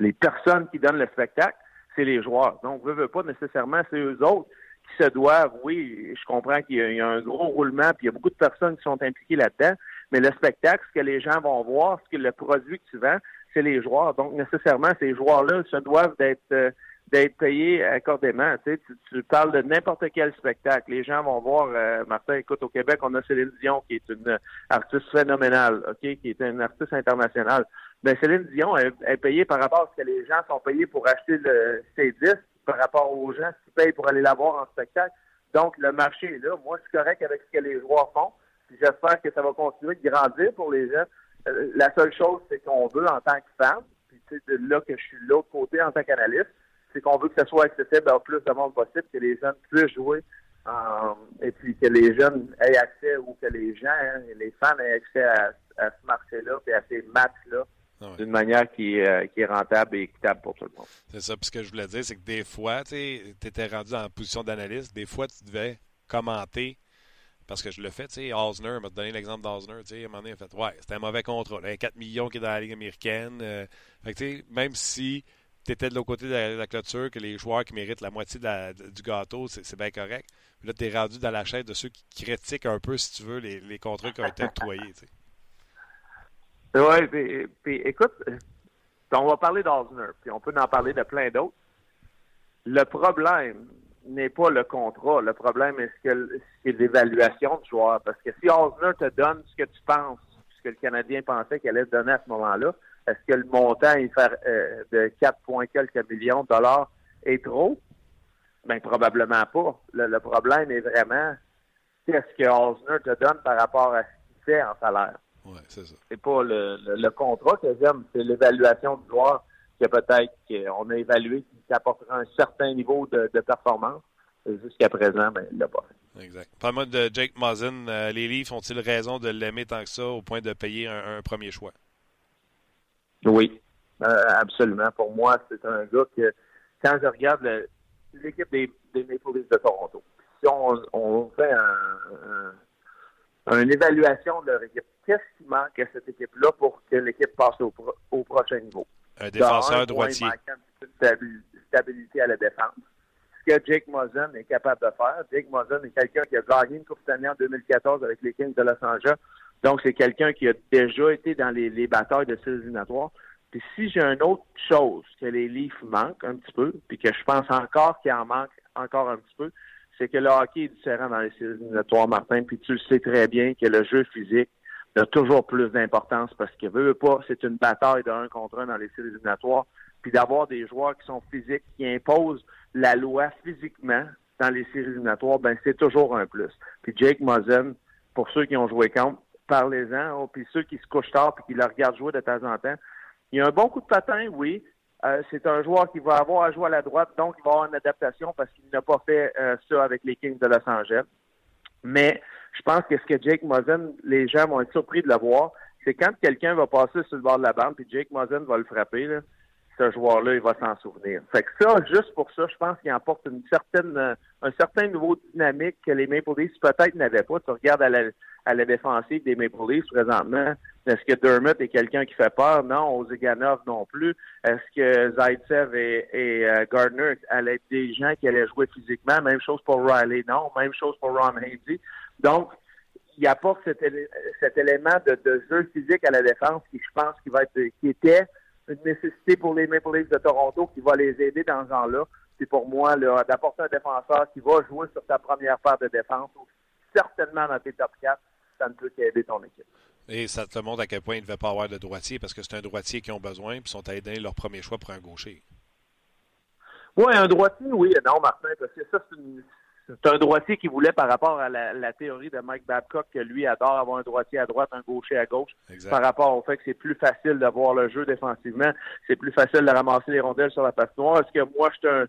les personnes qui donnent le spectacle, c'est les joueurs. Donc, veut, veut pas nécessairement, c'est eux autres qui se doivent, oui, je comprends qu'il y, y a un gros roulement, puis il y a beaucoup de personnes qui sont impliquées là-dedans, mais le spectacle, ce que les gens vont voir, ce que le produit que tu vends, c'est les joueurs. Donc, nécessairement, ces joueurs-là se doivent d'être euh, d'être payés accordément. Tu, sais, tu, tu parles de n'importe quel spectacle. Les gens vont voir, euh, Martin, écoute, au Québec, on a Céline Dion, qui est une artiste phénoménale, OK, qui est une artiste internationale. Ben, Céline Dion est, payée par rapport à ce que les gens sont payés pour acheter le, ses disques, par rapport aux gens qui payent pour aller la voir en spectacle. Donc, le marché est là. Moi, je suis correct avec ce que les joueurs font. J'espère que ça va continuer de grandir pour les gens. Euh, la seule chose, c'est qu'on veut en tant que fan, puis de là que je suis de l'autre côté en tant qu'analyste, c'est qu'on veut que ça soit accessible au plus de monde possible, que les jeunes puissent jouer, euh, et puis que les jeunes aient accès, ou que les gens, hein, les fans aient accès à, à ce marché-là, et à ces matchs-là, Ah d'une manière qui, est, euh, qui est rentable et équitable pour tout le monde. C'est ça. Puis ce que je voulais dire, c'est que des fois, tu étais rendu en position d'analyste, des fois, tu devais commenter. Parce que je le fais, tu sais, Osner, m'a donné l'exemple d'Osner, tu sais, à un moment donné, il a fait, ouais, c'était un mauvais contrat, là, un 4 millions qui est dans la Ligue américaine. euh, fait que, tu sais, même si tu étais de l'autre côté de la, de la clôture, que les joueurs qui méritent la moitié de la- de- du gâteau, c'est bien correct. Puis là, tu es rendu dans la chaise de ceux qui critiquent un peu, si tu veux, les, les contrats qui ont été octroyés, tu sais. Oui, puis, écoute, on va parler d'Osner, puis on peut en parler de plein d'autres. Le problème n'est pas le contrat. Le problème est ce que c'est l'évaluation du joueur. Parce que si Osner te donne ce que tu penses, ce que le Canadien pensait qu'il allait te donner à ce moment-là, Est-ce que le montant euh, de 4, quelques millions de dollars est trop? Ben, probablement pas. Le, problème est vraiment qu'est-ce que Osner te donne par rapport à ce qu'il fait en salaire? C'est ça. C'est pas le, contrat que j'aime, c'est l'évaluation du joueur que peut-être qu'on a évalué qui apportera un certain niveau de, performance. Jusqu'à présent, ben, il l'a pas fait. Exact. Parle-moi de Jake Muzzin. Euh, les Leafs ont-ils raison de l'aimer tant que ça au point de payer un, premier choix? Oui, euh, absolument. Pour moi, c'est un gars que, quand je regarde l'équipe des, des Maple Leafs de Toronto, si on, fait une évaluation de leur équipe, qu'est-ce qui manque à cette équipe-là pour que l'équipe passe au, prochain niveau? Un défenseur droitier. Il manque un stabilité à la défense. Ce que Jake Mosen est capable de faire. Jake Mosen est quelqu'un qui a gagné une Coupe Stanley en 2014 avec les Kings de Los Angeles. Donc, c'est quelqu'un qui a déjà été dans les, batailles de séries éliminatoires. Puis si j'ai une autre chose que les Leafs manquent un petit peu, puis que je pense encore qu'il en manque encore un petit peu, c'est que le hockey est différent dans les séries éliminatoires, Martin, puis tu le sais très bien que le jeu physique a toujours plus d'importance parce que veut pas, c'est une bataille de un contre un dans les séries éliminatoires. Puis d'avoir des joueurs qui sont physiques, qui imposent la loi physiquement dans les séries éliminatoires, ben c'est toujours un plus. Puis Jake Mosen, pour ceux qui ont joué contre, parlez-en. Oh, puis ceux qui se couchent tard puis qui le regardent jouer de temps en temps, il a un bon coup de patin, oui. Euh, c'est un joueur qui va avoir à jouer à la droite, donc il va avoir une adaptation parce qu'il n'a pas fait euh, ça avec les Kings de Los Angeles. Mais je pense que ce que Jake Mosen, les gens vont être surpris de le voir, c'est quand quelqu'un va passer sur le bord de la bande, puis Jake Mosen va le frapper, là, ce joueur-là, il va s'en souvenir. Fait que ça, juste pour ça, je pense qu'il apporte une certaine, euh, un certain niveau dynamique que les Maple Leafs peut-être n'avaient pas. Tu regardes à la, à la défensive des Maple Leafs présentement. Est-ce que Dermott est quelqu'un qui fait peur? Non. Ozeganov non plus. Est-ce que Zaitsev et, et euh, Gardner allaient être des gens qui allaient jouer physiquement? Même chose pour Riley. Non. Même chose pour Ron Hazy. Donc, il apporte cet, cet élément de, de, jeu physique à la défense qui, je pense, qui va être, qui était une nécessité pour les Maple Leafs de Toronto qui va les aider dans ce genre-là. C'est pour moi d'apporter un défenseur qui va jouer sur ta première paire de défense, ou certainement dans tes top 4, ça ne peut qu'aider ton équipe. Et ça te montre à quel point il ne devait pas avoir de droitier parce que c'est un droitier qui ont besoin puis sont allés donner leur premier choix pour un gaucher. Oui, un droitier, oui. Non, Martin, parce que ça, c'est une, c'est un droitier qui voulait par rapport à la, théorie de Mike Babcock que lui adore avoir un droitier à droite, un gaucher à gauche, par rapport au fait que c'est plus facile de voir le jeu défensivement, c'est plus facile de ramasser les rondelles sur la noire. Est-ce que moi je suis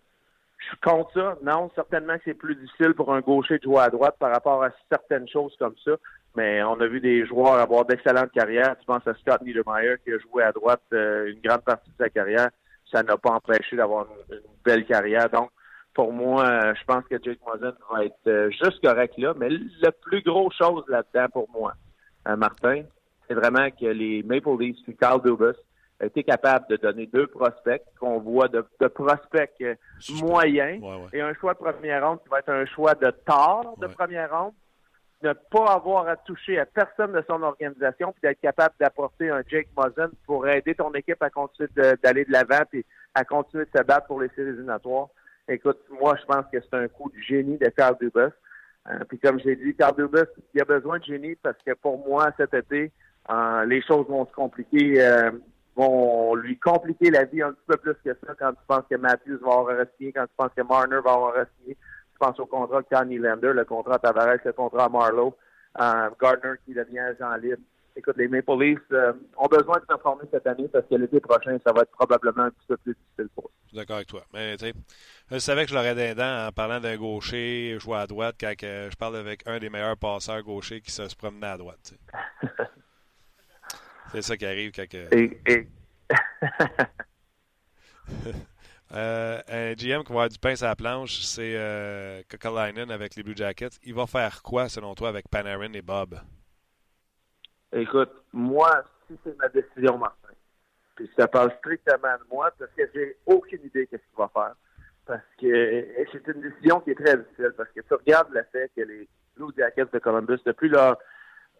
je suis contre ça? Non, certainement que c'est plus difficile pour un gaucher de jouer à droite par rapport à certaines choses comme ça. Mais on a vu des joueurs avoir d'excellentes carrières. Tu penses à Scott Niedermeyer qui a joué à droite euh, une grande partie de sa carrière. Ça n'a pas empêché d'avoir une, belle carrière. Donc, pour moi, euh, je pense que Jake Mosen va être euh, juste correct là. Mais le plus gros chose là-dedans pour moi, euh, Martin, c'est vraiment que les Maple Leafs puis Carl Dubas a été capable de donner deux prospects qu'on voit de, prospects moyens et un choix de première ronde qui va être un choix de tard de première ronde. Ne pas avoir à toucher à personne de son organisation puis d'être capable d'apporter un Jake Mosen pour aider ton équipe à continuer d'aller de l'avant et à continuer de se battre pour les séries éliminatoires. Écoute, moi, je pense que c'est un coup du génie de Carl Dubas. Euh, puis comme j'ai dit, Carl Dubas, il a besoin de génie parce que pour moi, cet été, euh, les choses vont se compliquer, euh, vont lui compliquer la vie un petit peu plus que ça quand tu penses que Matthews va avoir signé, quand tu penses que Marner va avoir signé. Tu penses au contrat de Connie Lander, le contrat Tavares, le contrat à Marlowe, Gardner qui devient agent libre écoute, les Maple Leafs euh, ont besoin de performer cette année parce que l'été prochain, ça va être probablement un petit peu plus difficile pour eux. Je suis d'accord avec toi. Mais tu sais, je savais que je l'aurais d'un en parlant d'un gaucher jouer à droite quand je parle avec un des meilleurs passeurs gauchers qui se, promenait à droite. C'est ça qui arrive quand. Et, euh, un GM qui va avoir du pain sur la planche, c'est euh, avec les Blue Jackets. Il va faire quoi, selon toi, avec Panarin et Bob? Écoute, moi, si c'est ma décision, Martin, puis ça parle strictement de moi, parce que j'ai aucune idée de ce qu'il va faire. Parce que c'est une décision qui est très difficile, parce que tu regardes le fait que les Blue Jackets de Columbus, depuis leur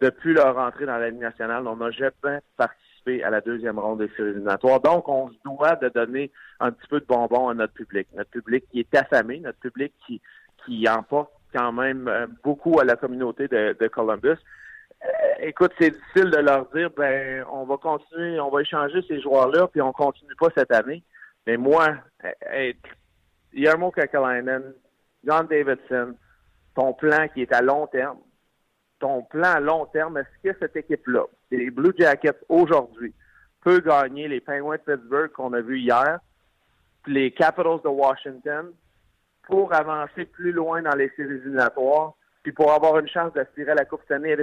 depuis leur entrée dans la Ligue nationale, on n'a jamais participé à la deuxième ronde des séries éliminatoires. Donc, on se doit de donner un petit peu de bonbons à notre public. Notre public qui est affamé, notre public qui, qui emporte quand même euh, beaucoup à la communauté de, de Columbus écoute, c'est difficile de leur dire, ben, on va continuer, on va échanger ces joueurs-là, puis on continue pas cette année. Mais moi, Yarmo Kakalainen, John Davidson, ton plan qui est à long terme, ton plan à long terme, est-ce que cette équipe-là, les Blue Jackets aujourd'hui, peut gagner les Penguins de Pittsburgh qu'on a vus hier, les Capitals de Washington, pour avancer plus loin dans les séries éliminatoires, puis pour avoir une chance d'aspirer à la Coupe cette année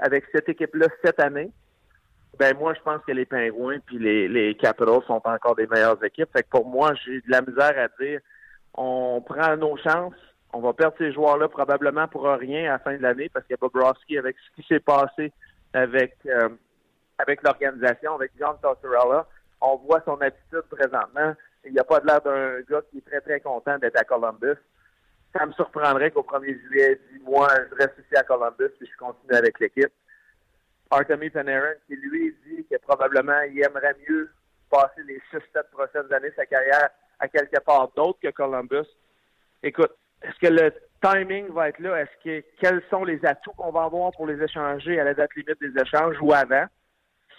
avec, cette équipe-là cette année, ben moi je pense que les Pingouins puis les, Capitals sont encore des meilleures équipes. Fait que pour moi, j'ai de la misère à dire on prend nos chances, on va perdre ces joueurs-là probablement pour rien à la fin de l'année parce qu'il y a Bobrovski avec ce qui s'est passé avec euh, avec l'organisation, avec John Tortorella. On voit son attitude présentement. Il n'y a pas de l'air d'un gars qui est très, très content d'être à Columbus. Ça me surprendrait qu'au 1er juillet, moi, je reste ici à Columbus et je continue avec l'équipe. Artemi Panarin, qui lui dit que probablement il aimerait mieux passer les 6-7 prochaines années de sa carrière à quelque part d'autre que Columbus. Écoute, est-ce que le timing va être là? Est-ce que quels sont les atouts qu'on va avoir pour les échanger à la date limite des échanges ou avant?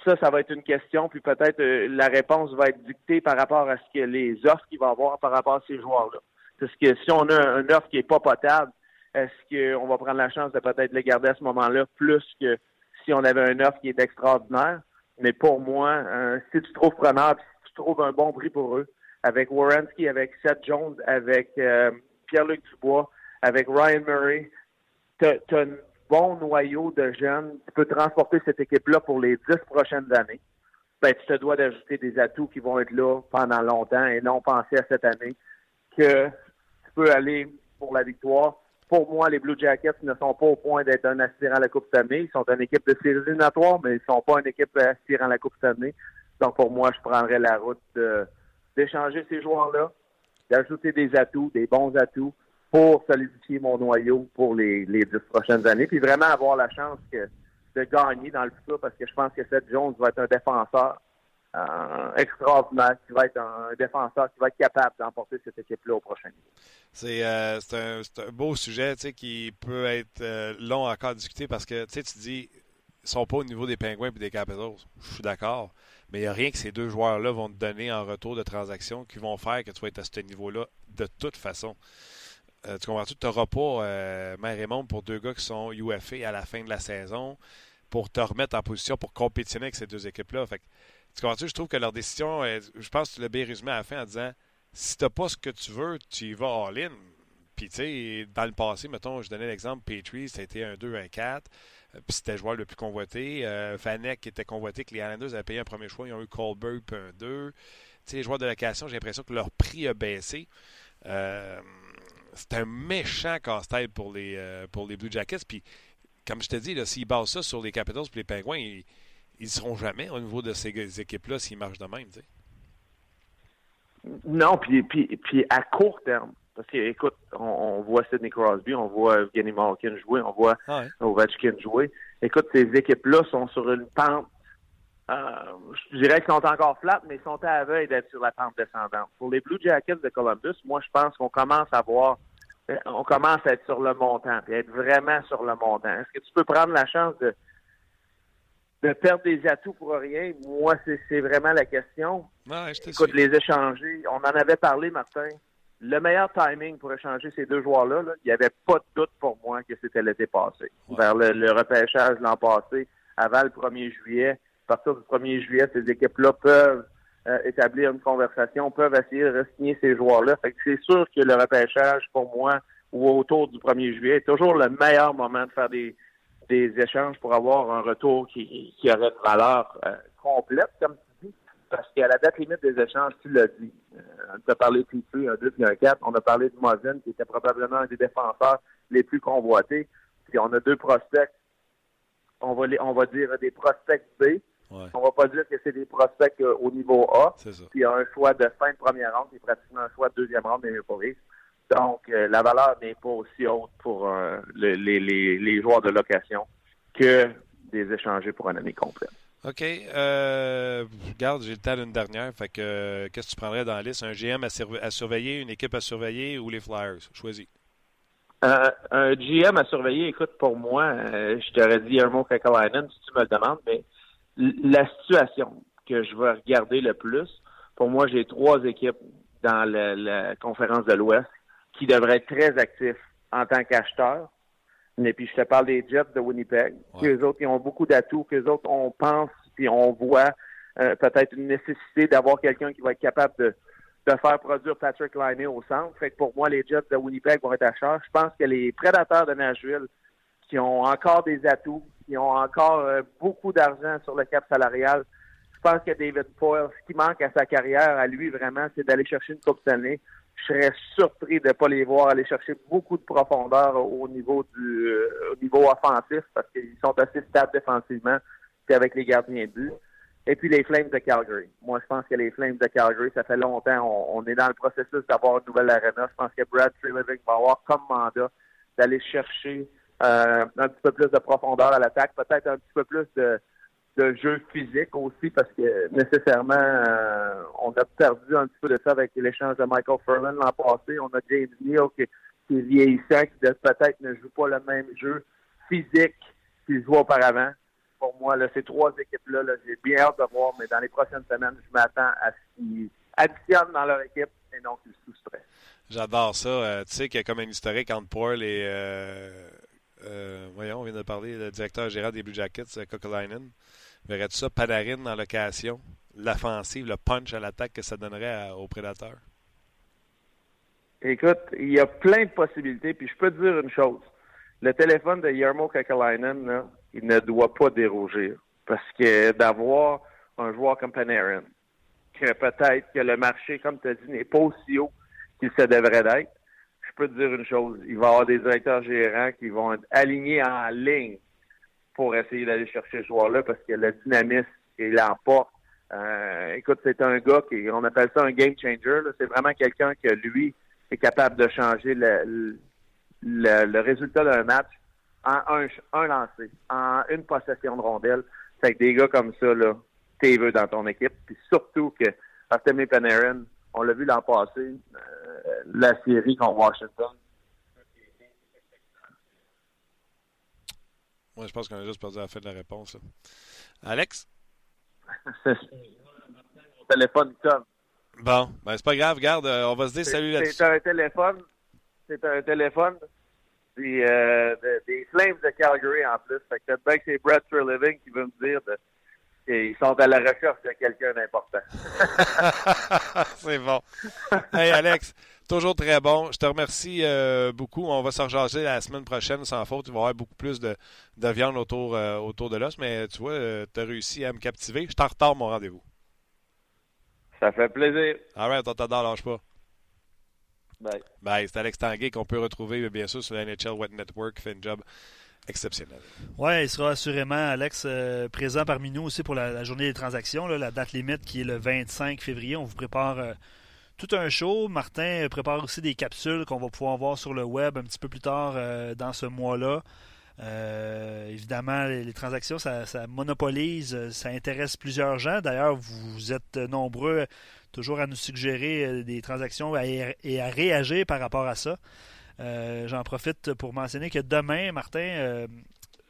Ça, ça va être une question, puis peut-être euh, la réponse va être dictée par rapport à ce que les offres qu'il va avoir par rapport à ces joueurs-là. Parce que si on a une offre qui est pas potable, est-ce qu'on va prendre la chance de peut-être les garder à ce moment-là plus que si on avait une offre qui est extraordinaire? Mais pour moi, si tu trouves preneur, si tu trouves un bon prix pour eux, avec Warrenski, avec Seth Jones, avec euh, Pierre-Luc Dubois, avec Ryan Murray, tu as, un bon noyau de jeunes. Tu peux transporter cette équipe-là pour les dix prochaines années. Ben, tu te dois d'ajouter des atouts qui vont être là pendant longtemps et non penser à cette année que tu peux aller pour la victoire. Pour moi, les Blue Jackets ne sont pas au point d'être un aspirant à la Coupe Stanley. Ils sont une équipe de séries éliminatoires, mais ils ne sont pas une équipe aspirant à la Coupe Stanley. Donc, pour moi, je prendrais la route d'échanger ces joueurs-là, d'ajouter des atouts, des bons atouts, pour solidifier mon noyau pour les, les dix prochaines années, puis vraiment avoir la chance de gagner dans le futur, parce que je pense que Seth Jones va être un défenseur extraordinaire, qui va être un défenseur qui va être capable d'emporter cette équipe-là au prochain niveau. C'est euh, un, beau sujet qui peut être euh, long encore à discuter parce que tu dis ils sont pas au niveau des Pingouins et des Capitals. Je suis d'accord. Mais il n'y a rien que ces deux joueurs-là vont te donner en retour de transaction qui vont faire que tu vas être à ce niveau-là de toute façon. Euh, tu comprends-tu? Tu n'auras pas euh, mère et monde pour deux gars qui sont UFA à la fin de la saison pour te remettre en position pour compétitionner avec ces deux équipes-là. Tu comprends-tu? Je trouve que leur décision, je pense que tu l'as bien résumé à la fin en disant si tu n'as pas ce que tu veux, tu y vas all-in. Puis, tu sais, dans le passé, mettons, je donnais l'exemple, Petrie, été un 2, un 4. Euh, puis c'était le joueur le plus convoité. Euh, Vanek était convoité, que les Islanders avaient payé un premier choix. Ils ont eu Colbert puis un 2. Tu sais, les joueurs de location, j'ai l'impression que leur prix a baissé. Euh, c'est un méchant casse-tête pour les, euh, pour les Blue Jackets. Puis, comme je te dis, s'ils basent ça sur les Capitals et les Penguins, ils ne seront jamais au niveau de ces équipes-là s'ils marchent de même. Non, puis, puis, puis à court terme, parce que, écoute, on, voit Sidney Crosby, on voit Evgeny Malkin jouer, on voit ah Ovechkin jouer. Écoute, ces équipes-là sont sur une pente euh, je dirais qu'ils sont encore flats, mais ils sont à veille d'être sur la pente descendante. Pour les Blue Jackets de Columbus, moi, je pense qu'on commence à voir, euh, on commence à être sur le montant, puis être vraiment sur le montant. Est-ce que tu peux prendre la chance de, de perdre des atouts pour rien? Moi, c'est vraiment la question. Ouais, je Écoute, les échanger, on en avait parlé, Martin. Le meilleur timing pour échanger ces deux joueurs-là, il n'y avait pas de doute pour moi que c'était l'été passé. Vers le, le repêchage l'an passé, avant le 1er juillet, à partir du 1er juillet, ces équipes-là peuvent euh, établir une conversation, peuvent essayer de signer ces joueurs-là. C'est sûr que le repêchage, pour moi, ou autour du 1er juillet, est toujours le meilleur moment de faire des, des échanges pour avoir un retour qui, qui aurait une valeur euh, complète, comme tu dis. Parce qu'à la date limite des échanges, tu l'as dit. Euh, on a parlé de Petrie, un 2 puis un 4. On a parlé de Mosin, qui était probablement un des défenseurs les plus convoités. Puis on a deux prospects. On va, les, on va dire des prospects B on On va pas dire que c'est des prospects euh, au niveau A. Puis il y a un choix de fin de première ronde, et pratiquement un choix de deuxième ronde des Maple Donc, euh, la valeur n'est pas aussi haute pour euh, les, les, les, joueurs de location que des échangés pour un année complète. OK. Euh, regarde, j'ai le temps d'une dernière. Fait que qu'est-ce que tu prendrais dans la liste? Un GM à, surveiller, une équipe à surveiller ou les Flyers? Choisis. un GM à surveiller, écoute, pour moi, euh, je t'aurais dit un mot Kakalainen si tu me le demandes, mais la situation que je vais regarder le plus, pour moi, j'ai trois équipes dans la conférence de l'Ouest qui devraient être très actifs en tant qu'acheteurs. Et puis, je te parle des Jets de Winnipeg, qui eux autres, ils ont beaucoup d'atouts, qu'eux autres, on pense, puis on voit euh, peut-être une nécessité d'avoir quelqu'un qui va être capable de, de faire produire Patrick Liney au centre. Fait que pour moi, les Jets de Winnipeg vont être charge. Je pense que les prédateurs de Nashville, qui ont encore des atouts, qui ont encore euh, beaucoup d'argent sur le cap salarial, je pense que David Poyle, ce qui manque à sa carrière, à lui vraiment, c'est d'aller chercher une Coupe année. Je serais surpris de ne pas les voir aller chercher beaucoup de profondeur au niveau du euh, au niveau offensif parce qu'ils sont assez stables défensivement avec les gardiens de but. Et puis les Flames de Calgary. Moi, je pense que les Flames de Calgary, ça fait longtemps, on, est dans le processus d'avoir une nouvelle arena. Je pense que Brad Treliving va avoir comme mandat d'aller chercher euh, un petit peu plus de profondeur à l'attaque, peut-être un petit peu plus de, de jeu physique aussi, parce que nécessairement, euh, on a perdu un petit peu de ça avec l'échange de Michael Furlan l'an passé. On a James Neal qui, qui est vieillissant, qui peut-être ne joue pas le même jeu physique qu'il jouait auparavant pour moi. Là, ces trois équipes-là, j'ai bien hâte de voir, mais dans les prochaines semaines, je m'attends à ce qu'ils additionnent dans leur équipe et non qu'ils soustraient. J'adore ça. Euh, tu sais qu'il y a comme un historique entre Paul et. Euh, euh, voyons, on vient de parler, le directeur général des Blue Jackets, Kokolainen. Verrais-tu ça, Panarin dans location, l'offensive, le punch à l'attaque que ça donnerait aux prédateurs? Écoute, il y a plein de possibilités, puis je peux te dire une chose. Le téléphone de Yarmo Kakalainen, il ne doit pas déroger. Parce que d'avoir un joueur comme Panarin, que peut-être que le marché, comme tu as dit, n'est pas aussi haut qu'il se devrait être, je peux te dire une chose, il va y avoir des directeurs gérants qui vont être alignés en ligne pour essayer d'aller chercher ce joueur-là parce que le dynamisme, il l'emporte. Euh, écoute, c'est un gars qui, on appelle ça un game changer. C'est vraiment quelqu'un que lui est capable de changer le, le résultat d'un match en un, un lancé, en une possession de rondelle. Fait que des gars comme ça, là, t'es veux dans ton équipe. Puis surtout que Artemi Panarin, on l'a vu l'an passé, euh, la série contre Washington. Moi, je pense qu'on a juste perdu la fin de la réponse. Alex? téléphone comme. Bon, ben c'est pas grave, garde, euh, on va se dire salut là-dessus. C'est un téléphone. C'est un téléphone euh, des Flames de Calgary en plus. Fait que peut-être bien que c'est Brett Living qui veut me dire qu'ils sont à la recherche de quelqu'un d'important. c'est bon. Hey Alex, toujours très bon. Je te remercie euh, beaucoup. On va se rejaser la semaine prochaine sans faute. Il va y avoir beaucoup plus de, de viande autour, euh, autour de l'os. Mais tu vois, tu as réussi à me captiver. Je t'en retard mon rendez-vous. Ça fait plaisir. All right, on t'adore, lâche pas. Bye. Bye. C'est Alex Tanguay qu'on peut retrouver, bien sûr, sur la NHL Wet Network. fait un job exceptionnel. Oui, il sera assurément, Alex, euh, présent parmi nous aussi pour la, journée des transactions, la date limite qui est le 25 février. On vous prépare euh, tout un show. Martin prépare aussi des capsules qu'on va pouvoir voir sur le web un petit peu plus tard euh, dans ce mois-là. évidemment, les, transactions, ça, monopolise, ça intéresse plusieurs gens. D'ailleurs, vous êtes nombreux toujours à nous suggérer euh, des transactions et à réagir par rapport à ça. Euh, j'en profite pour mentionner que demain, Martin,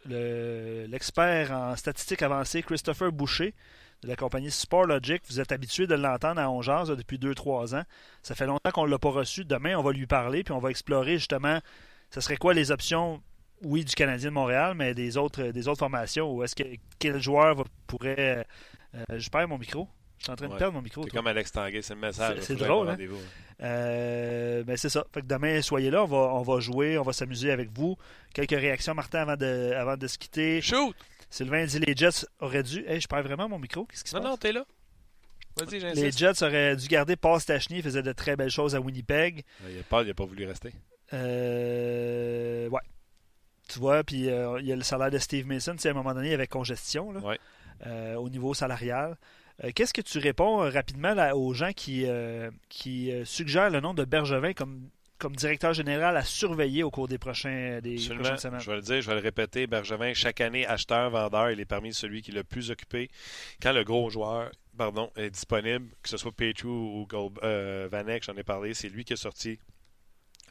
euh, l'expert en statistiques avancées, Christopher Boucher, de la compagnie SportLogic, vous êtes habitué de l'entendre à Ongeance depuis 2-3 ans. Ça fait longtemps qu'on ne l'a pas reçu. Demain, on va lui parler, puis on va explorer justement ce serait quoi les options, oui, du Canadien de Montréal, mais des autres, des autres formations. Ou est-ce que quel joueur pourrait. je perds mon micro? Je suis en train de perdre mon micro. C'est comme Alex Tanguay, c'est le message. C'est drôle, hein? Euh, ben c'est ça. Fait que demain, soyez là, on va, on va jouer, on va s'amuser avec vous. Quelques réactions, Martin, avant de, avant de se quitter. Shoot! Sylvain dit les Jets auraient dû. Hey, je perds vraiment mon micro. Qu'est-ce qui se non, passe? Non, non, t'es là. Les Jets auraient dû garder Paul Stachny, il faisait de très belles choses à Winnipeg. Il n'a pas, pas voulu rester. Euh, ouais. Tu vois, puis euh, il y a le salaire de Steve Mason. À un moment donné, il y avait congestion là, ouais. euh, au niveau salarial. Euh, qu'est-ce que tu réponds euh, rapidement aux gens qui, euh, qui suggèrent le nom de Bergevin comme, comme directeur général à surveiller au cours des, prochains, des prochaines semaines? Je vais le dire, je vais le répéter. Bergevin, chaque année, acheteur, vendeur, il est parmi celui qui est le plus occupé. Quand le gros joueur pardon, est disponible, que ce soit Petru ou Gold, Vanek, j'en ai parlé, c'est lui qui est sorti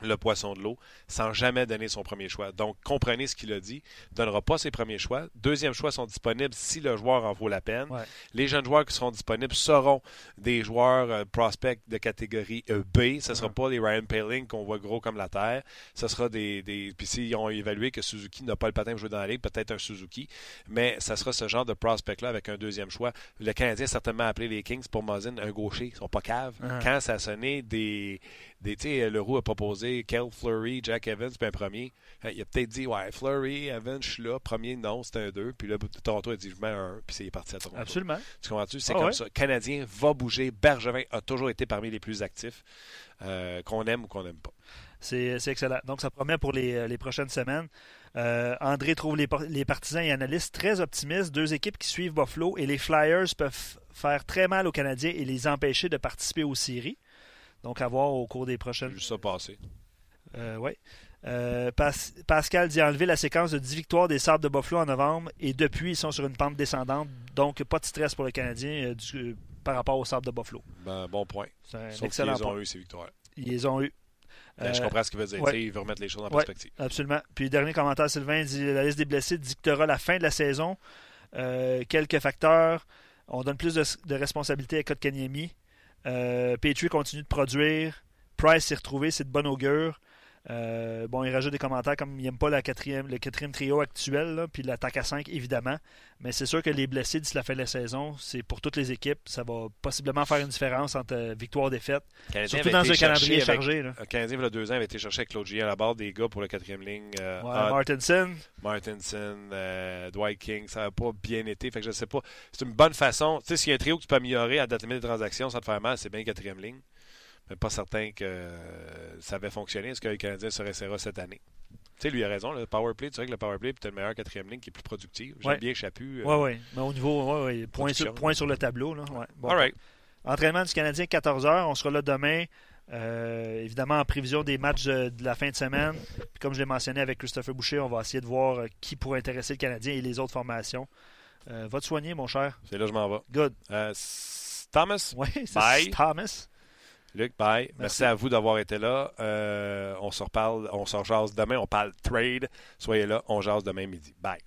le poisson de l'eau, sans jamais donner son premier choix. Donc, comprenez ce qu'il a dit. Il ne donnera pas ses premiers choix. Deuxième choix sont disponibles si le joueur en vaut la peine. Ouais. Les jeunes joueurs qui seront disponibles seront des joueurs euh, prospects de catégorie euh, B. Ce ne sera pas les Ryan Paling qu'on voit gros comme la terre. Ce sera des. des... Puis s'ils ont évalué que Suzuki n'a pas le patin pour jouer dans la ligue, peut-être un Suzuki. Mais ça sera ce genre de prospect-là avec un deuxième choix. Le Canadien a certainement appelé les Kings pour Muzzin un gaucher. Ils sont pas caves. Quand ça a sonné des. Des Leroux a proposé Kel Fleury, Jack Evans, puis un premier. Il a peut-être dit Ouais, Fleury, Evans, je suis là. Premier, non, c'est un 2. Puis là, Toronto a dit Je mets un 1. Puis c'est parti à Toronto. Absolument. Tu comprends-tu? C'est Ah comme ouais? ça. Canadien va bouger. Bergevin a toujours été parmi les plus actifs, euh, qu'on aime ou qu'on n'aime pas. C'est excellent. Donc, ça promet pour les, les prochaines semaines. Euh, André trouve les partisans et analystes très optimistes. Deux équipes qui suivent Buffalo et les Flyers peuvent faire très mal aux Canadiens et les empêcher de participer aux séries. Donc, à voir au cours des prochaines. vu ça passer. Euh, ouais. Euh, Pas- Pascal dit enlever la séquence de 10 victoires des Sables de Buffalo en novembre et depuis, ils sont sur une pente descendante. Donc, pas de stress pour les Canadiens euh, du- par rapport aux Sables de Buffalo. Ben, bon point. C'est excellent ont point. eu ces victoires. Ils les ont eu. Ben, je comprends ce qu'il veut dire. ouais. Il veut remettre les choses en Ouais. perspective. Absolument. Puis, dernier commentaire, Sylvain dit la liste des blessés dictera la fin de la saison. Quelques facteurs. On donne plus de, de responsabilité à Kotkaniemi. Euh, Petrie continue de produire. Price s'est retrouvé, c'est de bon augure. Euh, bon, il rajoute des commentaires comme il n'aime pas la quatrième, le quatrième trio actuel, là, puis l'attaque à 5, évidemment. Mais c'est sûr que les blessés d'ici la fin de la saison, c'est pour toutes les équipes. Ça va possiblement faire une différence entre euh, victoire et défaite. Surtout dans un calendrier avec- chargé. Là. Le Canadien, il y a deux ans, avait été chercher avec Claude à la barre des gars pour la quatrième ligne. euh, Ouais, Martinson, Martinson, euh, Dwight King, ça n'a pas bien été. Fait que je sais pas. C'est une bonne façon. Tu sais, s'il y a un trio que tu peux améliorer à date limite des transactions sans te faire mal, c'est bien quatrième ligne. Mais pas certain que euh, ça avait fonctionné. Est-ce que le Canadien se restera cette année? Tu sais, lui a raison. Le power play, tu sais que le power play est une meilleure quatrième ligne qui est plus productive. J'aime Ouais. bien Chapu. euh, Oui, oui. Mais au niveau, ouais, ouais, point, sur, point sur le tableau. Là. Bon. All right. Entraînement du Canadien, 14h. On sera là demain. Euh, évidemment, en prévision des matchs de, de la fin de semaine. Puis comme je l'ai mentionné avec Christopher Boucher, on va essayer de voir euh, qui pourrait intéresser le Canadien et les autres formations. Euh, va te soigner, mon cher. C'est là que je m'en vais. Good. Euh, Thomas, Oui, c'est. Thomas. Luc, bye. Merci, Merci. à vous d'avoir été là. Euh, on se reparle, on se rejase demain. On parle trade. Soyez là. On jase demain midi. Bye.